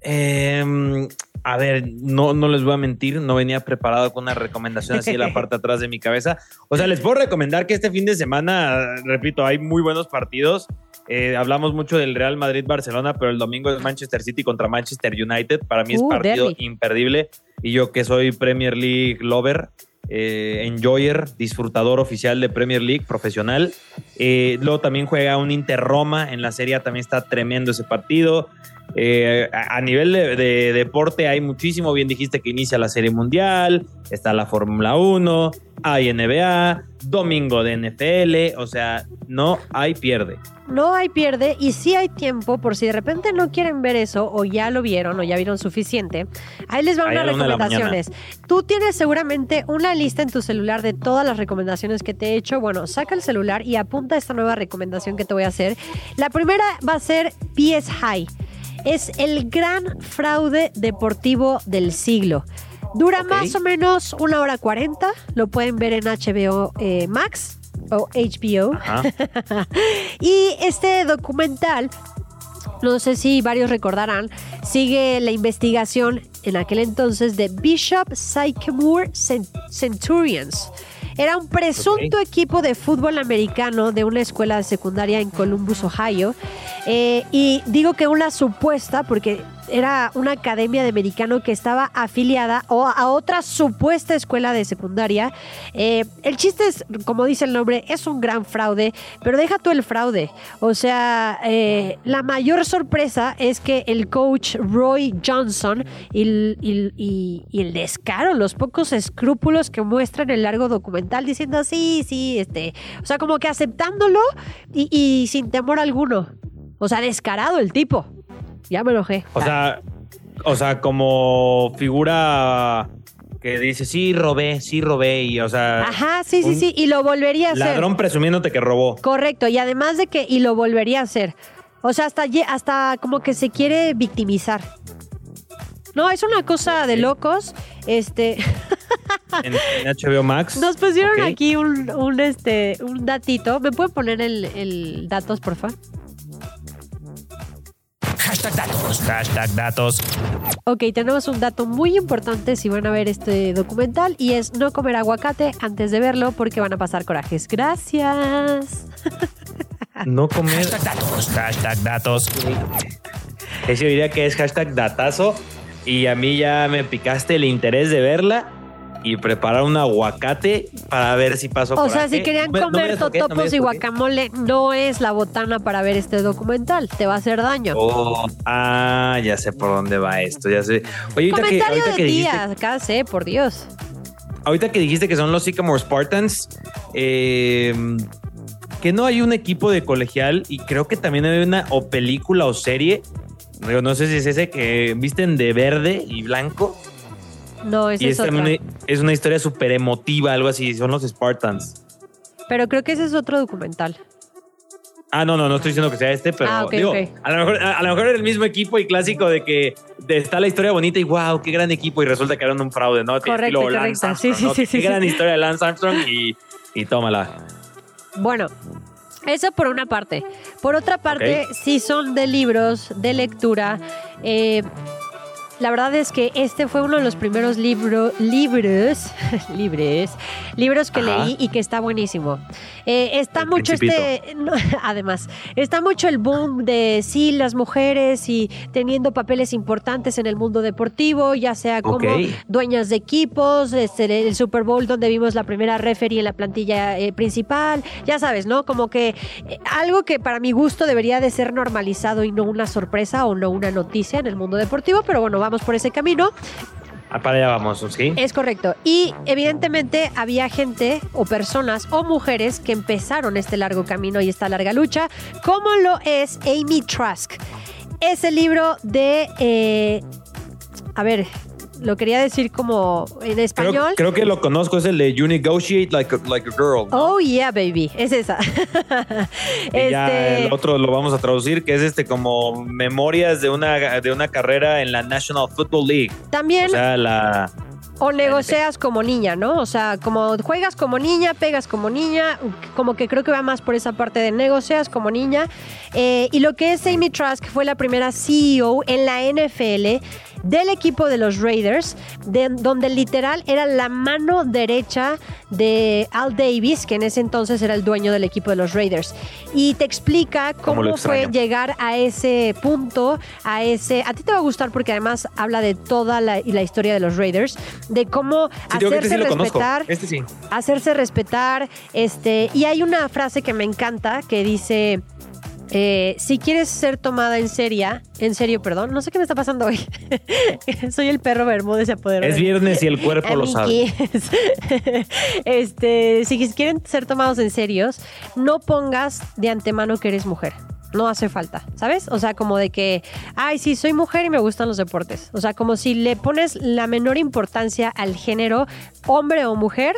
Em, a ver, no, no les voy a mentir, no venía preparado con una recomendación así en la (laughs) parte atrás de mi cabeza. O sea, les puedo recomendar que este fin de semana, repito, hay muy buenos partidos. Eh, hablamos mucho del Real Madrid-Barcelona, pero el domingo es Manchester City contra Manchester United. Para mí es Uh, partido derbi. imperdible. Y yo que soy Premier League lover, eh, enjoyer, disfrutador oficial de Premier League, profesional. Eh, luego también juega un Inter Roma en la serie, también está tremendo ese partido. Eh, a, a nivel de, de deporte hay muchísimo, bien dijiste que inicia la Serie Mundial, está la Fórmula 1, hay NBA, domingo de NFL, o sea, no hay pierde. No hay pierde y sí hay tiempo por si de repente no quieren ver eso o ya lo vieron o ya vieron suficiente. Ahí les van unas recomendaciones. Tú tienes seguramente una lista en tu celular de todas las recomendaciones que te he hecho. Bueno, saca el celular y apunta esta nueva recomendación que te voy a hacer. La primera va a ser PS High. Es el gran fraude deportivo del siglo. Dura más o menos una hora cuarenta. Lo pueden ver en HBO eh, Max o HBO. (laughs) Y este documental, no sé si varios recordarán, sigue la investigación en aquel entonces de Bishop Sycamore Cent- Centurions. Era un presunto equipo de fútbol americano de una escuela de secundaria en Columbus, Ohio. Eh, y digo que una supuesta, porque era una academia de americano que estaba afiliada o a otra supuesta escuela de secundaria. Eh, el chiste es, como dice el nombre, es un gran fraude, pero deja tú el fraude. O sea, eh, la mayor sorpresa es que el coach Roy Johnson y, el- el descaro, los pocos escrúpulos que muestra en el largo documental diciendo sí, sí, este, o sea, como que aceptándolo y sin temor alguno. O sea, descarado el tipo. Ya me enojé. O sea, o sea, como figura que dice, sí, robé, sí, robé, y o sea, Ajá, sí, sí, sí. Y lo volvería a hacer. ladrón presumiéndote que robó. Correcto. Y además de que, y lo volvería a hacer. O sea, hasta, hasta como que se quiere victimizar. No, es una cosa de locos. Este, En, en HBO Max. nos pusieron aquí un, un, este, un datito. ¿Me pueden poner el, el datos, por favor? Hashtag datos. Hashtag datos. Ok, tenemos un dato muy importante si van a ver este documental y es no comer aguacate antes de verlo porque van a pasar corajes. Gracias. No comer. Hashtag datos. Hashtag datos. Ese diría que es hashtag datazo. Y a mí ya me picaste el interés de verla y preparar un aguacate para ver si paso O sea, si querían No comer no totopos y guacamole, no es la botana para ver este documental. Te va a hacer daño. Oh, ah, ya sé por dónde va esto, ya sé. Oye, ahorita que, Comentario ahorita de que dijiste, días, acá sé, por Dios. ahorita que dijiste que son los Sycamore Spartans, eh, que no hay un equipo de colegial y creo que también hay una o película o serie Digo, no sé si es ese que visten de verde y blanco. No, esa y es es, también otra. una, es una historia súper emotiva, algo así. Son los Spartans. Pero creo que ese es otro documental. Ah, no, no, no estoy diciendo que sea este, pero Ah, digo. A, lo mejor, a, a lo mejor era el mismo equipo y clásico de que de- está la historia bonita y wow, qué gran equipo y resulta que eran un fraude, ¿no? Correcto, correcto. Sí, Armstrong, sí, ¿no? sí, sí, Qué gran sí. historia de Lance Armstrong y, y tómala. Bueno, eso por una parte. Por otra parte, si son de libros, de lectura. eh, la verdad es que este fue uno de los primeros libro, libros, (laughs) libres, libros que Ajá. leí y que está buenísimo. Eh, está El mucho Principito. este, (laughs) no, además, está mucho el boom de sí, las mujeres y teniendo papeles importantes en el mundo deportivo, ya sea como dueñas de equipos, este, el Super Bowl donde vimos la primera referee en la plantilla eh, principal, ya sabes, ¿no? Como que eh, algo que para mi gusto debería de ser normalizado y no una sorpresa o no una noticia en el mundo deportivo, pero bueno, vamos por ese camino. Ah, para ¿sí? Es correcto. Y evidentemente había gente o personas o mujeres que empezaron este largo camino y esta larga lucha, como lo es Amy Trask. Ese libro de... eh, a ver, lo quería decir como en español. creo que lo conozco, es el de You Negotiate Like a, like a Girl. ¿no? Oh, yeah, baby. Es esa. (laughs) Y ya Este, el otro lo vamos a traducir, que es este como memorias de una, de una carrera en la National Football League. también O sea, la... O negocias como niña, ¿no? O sea, como juegas como niña, pegas como niña, como que creo que va más por esa parte de negocias como niña. Eh, y lo que es Amy Trask fue la primera CEO en la NFL del equipo de los Raiders, de- donde literal era la mano derecha de Al Davis, que en ese entonces era el dueño del equipo de los Raiders. Y te explica Cómo fue llegar a ese punto, a ese... A ti te va a gustar porque además habla de toda la, y la historia de los Raiders, de cómo Sí, este hacerse sí respetar, Este sí. hacerse respetar, este, y hay una frase que me encanta que dice, eh, si quieres ser tomada en serio, en serio, perdón, no sé qué me está pasando hoy. (laughs) Soy el perro Bermúdez apoderó Es viernes y el cuerpo lo sabe. (laughs) Este, si quieren ser tomados en serios, no pongas de antemano que eres mujer. No hace falta, ¿sabes? O sea, como de que, ay, sí, soy mujer y me gustan los deportes. O sea, como si le pones la menor importancia al género, hombre o mujer,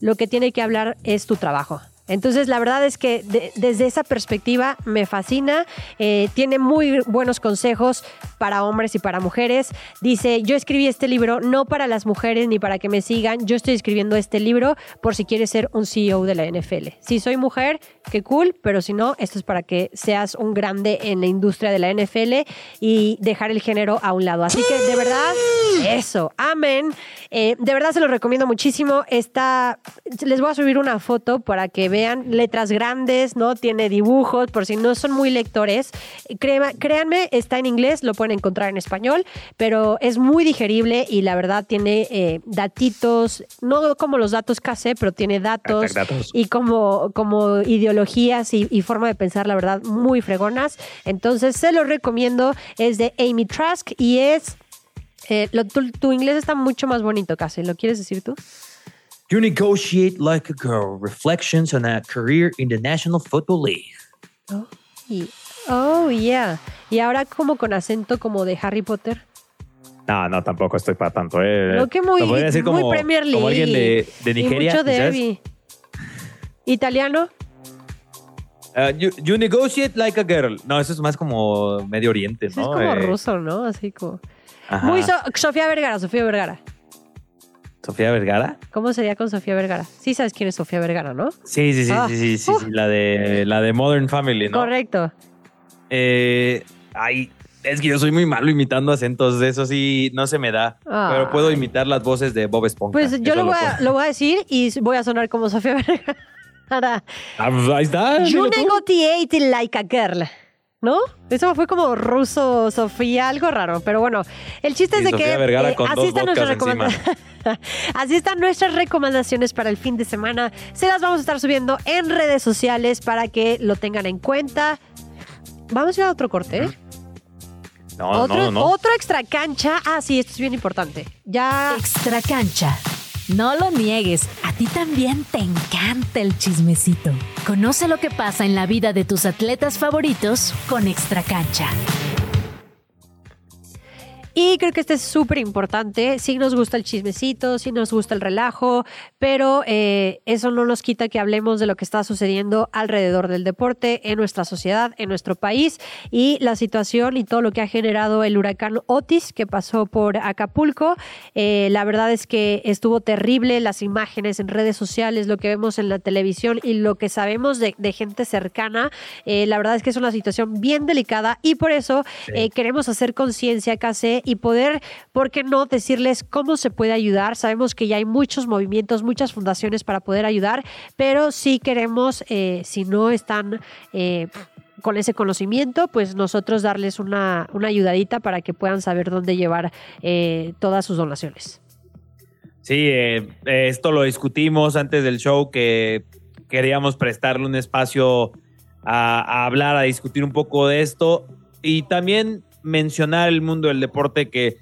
lo que tiene que hablar es tu trabajo. Entonces, la verdad es que de- desde esa perspectiva me fascina. Eh, tiene muy buenos consejos para hombres y para mujeres. Dice, yo escribí este libro no para las mujeres ni para que me sigan. Yo estoy escribiendo este libro por si quieres ser un CEO de la NFL. Si soy mujer, qué cool, pero si no, esto es para que seas un grande en la industria de la NFL y dejar el género a un lado. Así que, de verdad, eso, amén. Eh, de verdad se lo recomiendo muchísimo. Está, les voy a subir una foto para que vean letras grandes, ¿no? Tiene dibujos, por si no son muy lectores. Créanme, créanme, está en inglés, lo pueden encontrar en español, pero es muy digerible y la verdad tiene eh, datitos, no como los datos KC, pero tiene datos Datos. y como, como ideologías y, y forma de pensar, la verdad, muy fregonas. Entonces, se los recomiendo. Es de Amy Trask y es. eh, lo- tu, tu inglés está mucho más bonito, casi. ¿Lo quieres decir tú? You negotiate like a girl. Reflections on a career in the National Football League. Y- oh, yeah. Y ahora como con acento como de Harry Potter. No, no, tampoco estoy para tanto. Eh. Lo que muy, Lo decir muy como, Premier League. como alguien de, de Nigeria. Y mucho. Italiano. Uh, you, you negotiate like a girl. No, eso es más como Medio Oriente, Eso ¿no? es como Eh, ruso, ¿no? Así como. ajá. Muy so- Sofía Vergara, Sofía Vergara. Sofía Vergara. ¿Cómo sería con Sofía Vergara? Sí sabes quién es Sofía Vergara, ¿no? Sí, sí, sí, Ah. sí, sí, sí, Uh. sí, la de la de Modern Family, ¿no? Correcto. Eh, ay, es que yo soy muy malo imitando acentos, eso sí no se me da. Pero puedo imitar las voces de Bob Esponja. Pues yo lo voy, a, lo voy a decir y voy a sonar como Sofía Vergara. Ah, pues ahí está. You negotiate like a girl. ¿No? Eso fue como ruso, Sofía, algo raro. Pero bueno, el chiste Y es de Sofía que Vergara eh, con así, dos están nuestras (laughs) así están nuestras recomendaciones para el fin de semana. Se las vamos a estar subiendo en redes sociales para que lo tengan en cuenta. Vamos a ir a otro corte. ¿eh? No, otro, no, no. otro extra cancha. Ah, sí, esto es bien importante. Ya. Extra cancha. No lo niegues, a ti también te encanta el chismecito. Conoce lo que pasa en la vida de tus atletas favoritos con Extra cancha. Y creo que este es súper importante. Sí nos gusta el chismecito, sí nos gusta el relajo, pero eh, eso no nos quita que hablemos de lo que está sucediendo alrededor del deporte en nuestra sociedad, en nuestro país y la situación y todo lo que ha generado el huracán Otis que pasó por Acapulco. Eh, la verdad es que estuvo terrible las imágenes en redes sociales, lo que vemos en la televisión y lo que sabemos de, de gente cercana. Eh, la verdad es que es una situación bien delicada y por eso queremos hacer conciencia, KC, y poder, ¿por qué no?, decirles cómo se puede ayudar. Sabemos que ya hay muchos movimientos, muchas fundaciones para poder ayudar, pero sí queremos, eh, si no están... eh, con ese conocimiento, pues nosotros darles una, una ayudadita para que puedan saber dónde llevar eh, todas sus donaciones. Sí, esto lo discutimos antes del show que queríamos prestarle un espacio a hablar, a discutir un poco de esto y también mencionar el mundo del deporte que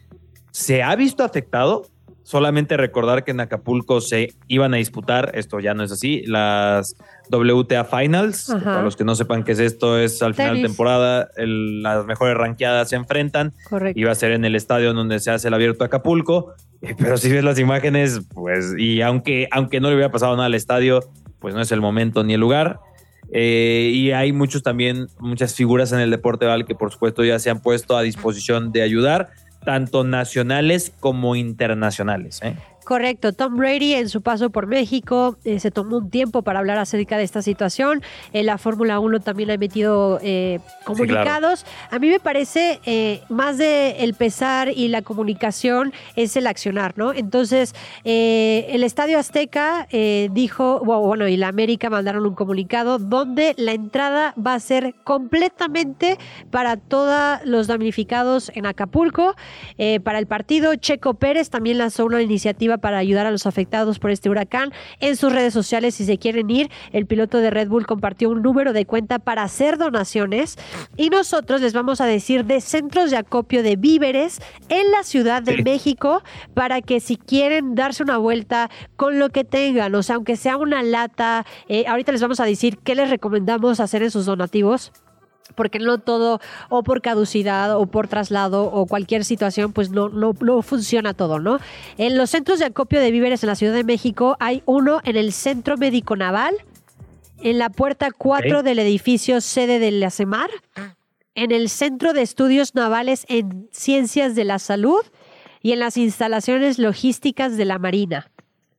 se ha visto afectado. Solamente recordar que en Acapulco se iban a disputar, esto ya no es así, las WTA Finals. Para los que no sepan qué es esto, es al final de temporada, el- las mejores ranqueadas se enfrentan. Correcto. Iba a ser en el estadio donde se hace el abierto Acapulco. Eh, Pero si ves las imágenes, pues, y aunque, aunque no le hubiera pasado nada al estadio, pues no es el momento ni el lugar. Eh, y hay muchos también, muchas figuras en el deporte, Val, que por supuesto ya se han puesto a disposición de ayudar, tanto nacionales como internacionales. ¿eh? Correcto, Tom Brady en su paso por México eh, se tomó un tiempo para hablar acerca de esta situación. Eh, la Fórmula 1 también ha emitido eh, comunicados. A mí me parece eh, más de el pesar y la comunicación es el accionar, ¿no? Entonces, eh, el Estadio Azteca eh, dijo, bueno, bueno, y la América mandaron un comunicado donde la entrada va a ser completamente para todos los damnificados en Acapulco. Para el partido, Checo Pérez también lanzó una iniciativa para ayudar a los afectados por este huracán. En sus redes sociales, si se quieren ir, el piloto de Red Bull compartió un número de cuenta para hacer donaciones. Y nosotros les vamos a decir de centros de acopio de víveres en la Ciudad de Sí. México para que si quieren darse una vuelta con lo que tengan, o sea, aunque sea una lata, eh, ahorita les vamos a decir qué les recomendamos hacer en sus donativos porque no todo, o por caducidad, o por traslado, o cualquier situación, pues no, no, no funciona todo, ¿no? En los centros de acopio de víveres en la Ciudad de México hay uno en el Centro Médico Naval, en la puerta 4 Ok. del edificio sede de la CEMAR, en el Centro de Estudios Navales en Ciencias de la Salud y en las instalaciones logísticas de la Marina.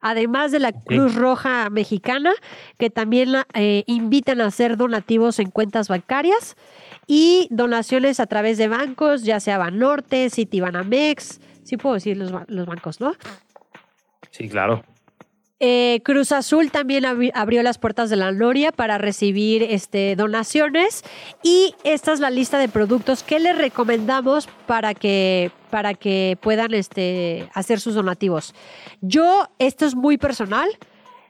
Además de la Cruz Roja Mexicana, que también eh, invitan a hacer donativos en cuentas bancarias y donaciones a través de bancos, ya sea Banorte, Citibanamex, sí puedo decir los, ba- los bancos, ¿no? Sí, claro. Eh, Cruz Azul también abri- abrió las puertas de la Noria para recibir este, donaciones y esta es la lista de productos que les recomendamos para que, para que puedan este, hacer sus donativos. Yo, esto es muy personal,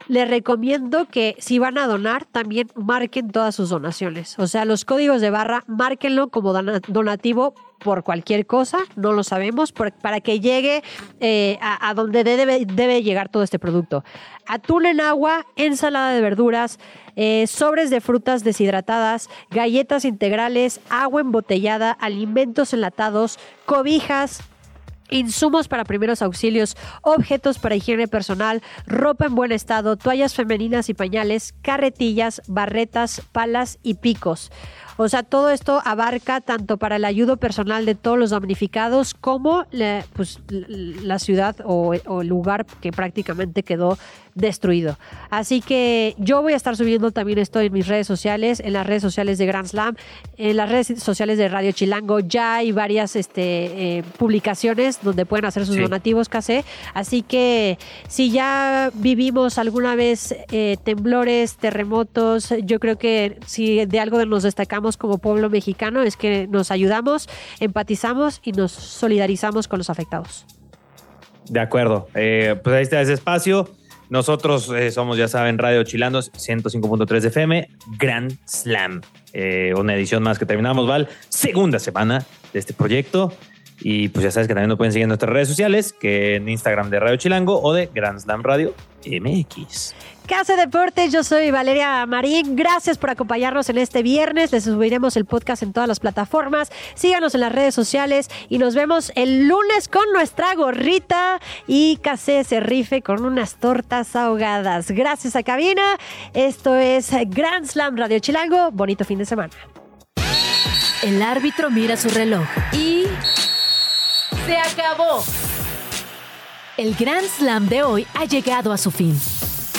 les recomiendo que si van a donar, también marquen todas sus donaciones. O sea, los códigos de barra, márquenlo como dona- donativo por cualquier cosa, no lo sabemos, para que llegue eh, a, donde debe, debe llegar todo este producto. Atún en agua, ensalada de verduras, eh, sobres de frutas deshidratadas, galletas integrales, agua embotellada, alimentos enlatados, cobijas, insumos para primeros auxilios, objetos para higiene personal, ropa en buen estado, toallas femeninas y pañales, carretillas, barretas, palas y picos. O sea, todo esto abarca tanto para el ayudo personal de todos los damnificados como la, pues, ciudad o, o lugar que prácticamente quedó destruido. Así que yo voy a estar subiendo también esto en mis redes sociales, en las redes sociales de Grand Slam, en las redes sociales de Radio Chilango. Ya hay varias este, eh, publicaciones donde pueden hacer sus Sí. donativos, casé. Así que si ya vivimos alguna vez eh, temblores, terremotos, yo creo que si de algo nos destacamos como pueblo mexicano es que nos ayudamos, empatizamos y nos solidarizamos con los afectados. De acuerdo. Eh, pues ahí está ese espacio. Nosotros eh, somos, ya saben, Radio Chilandos 105.3 de FM, Grand Slam. Eh, una edición más que terminamos, Val. Segunda semana de este proyecto. Y pues ya sabes que también nos pueden seguir en nuestras redes sociales, que en Instagram de Radio Chilango o de Grand Slam Radio MX. Casa Deportes, yo soy Valeria Marín. Gracias por acompañarnos en este viernes. Les subiremos el podcast en todas las plataformas. Síganos en las redes sociales y nos vemos el lunes con nuestra gorrita y Casé se rife con unas tortas ahogadas. Gracias a Cabina. Esto es Grand Slam Radio Chilango. Bonito fin de semana. El árbitro mira su reloj y... ¡Se acabó! El Grand Slam de hoy ha llegado a su fin.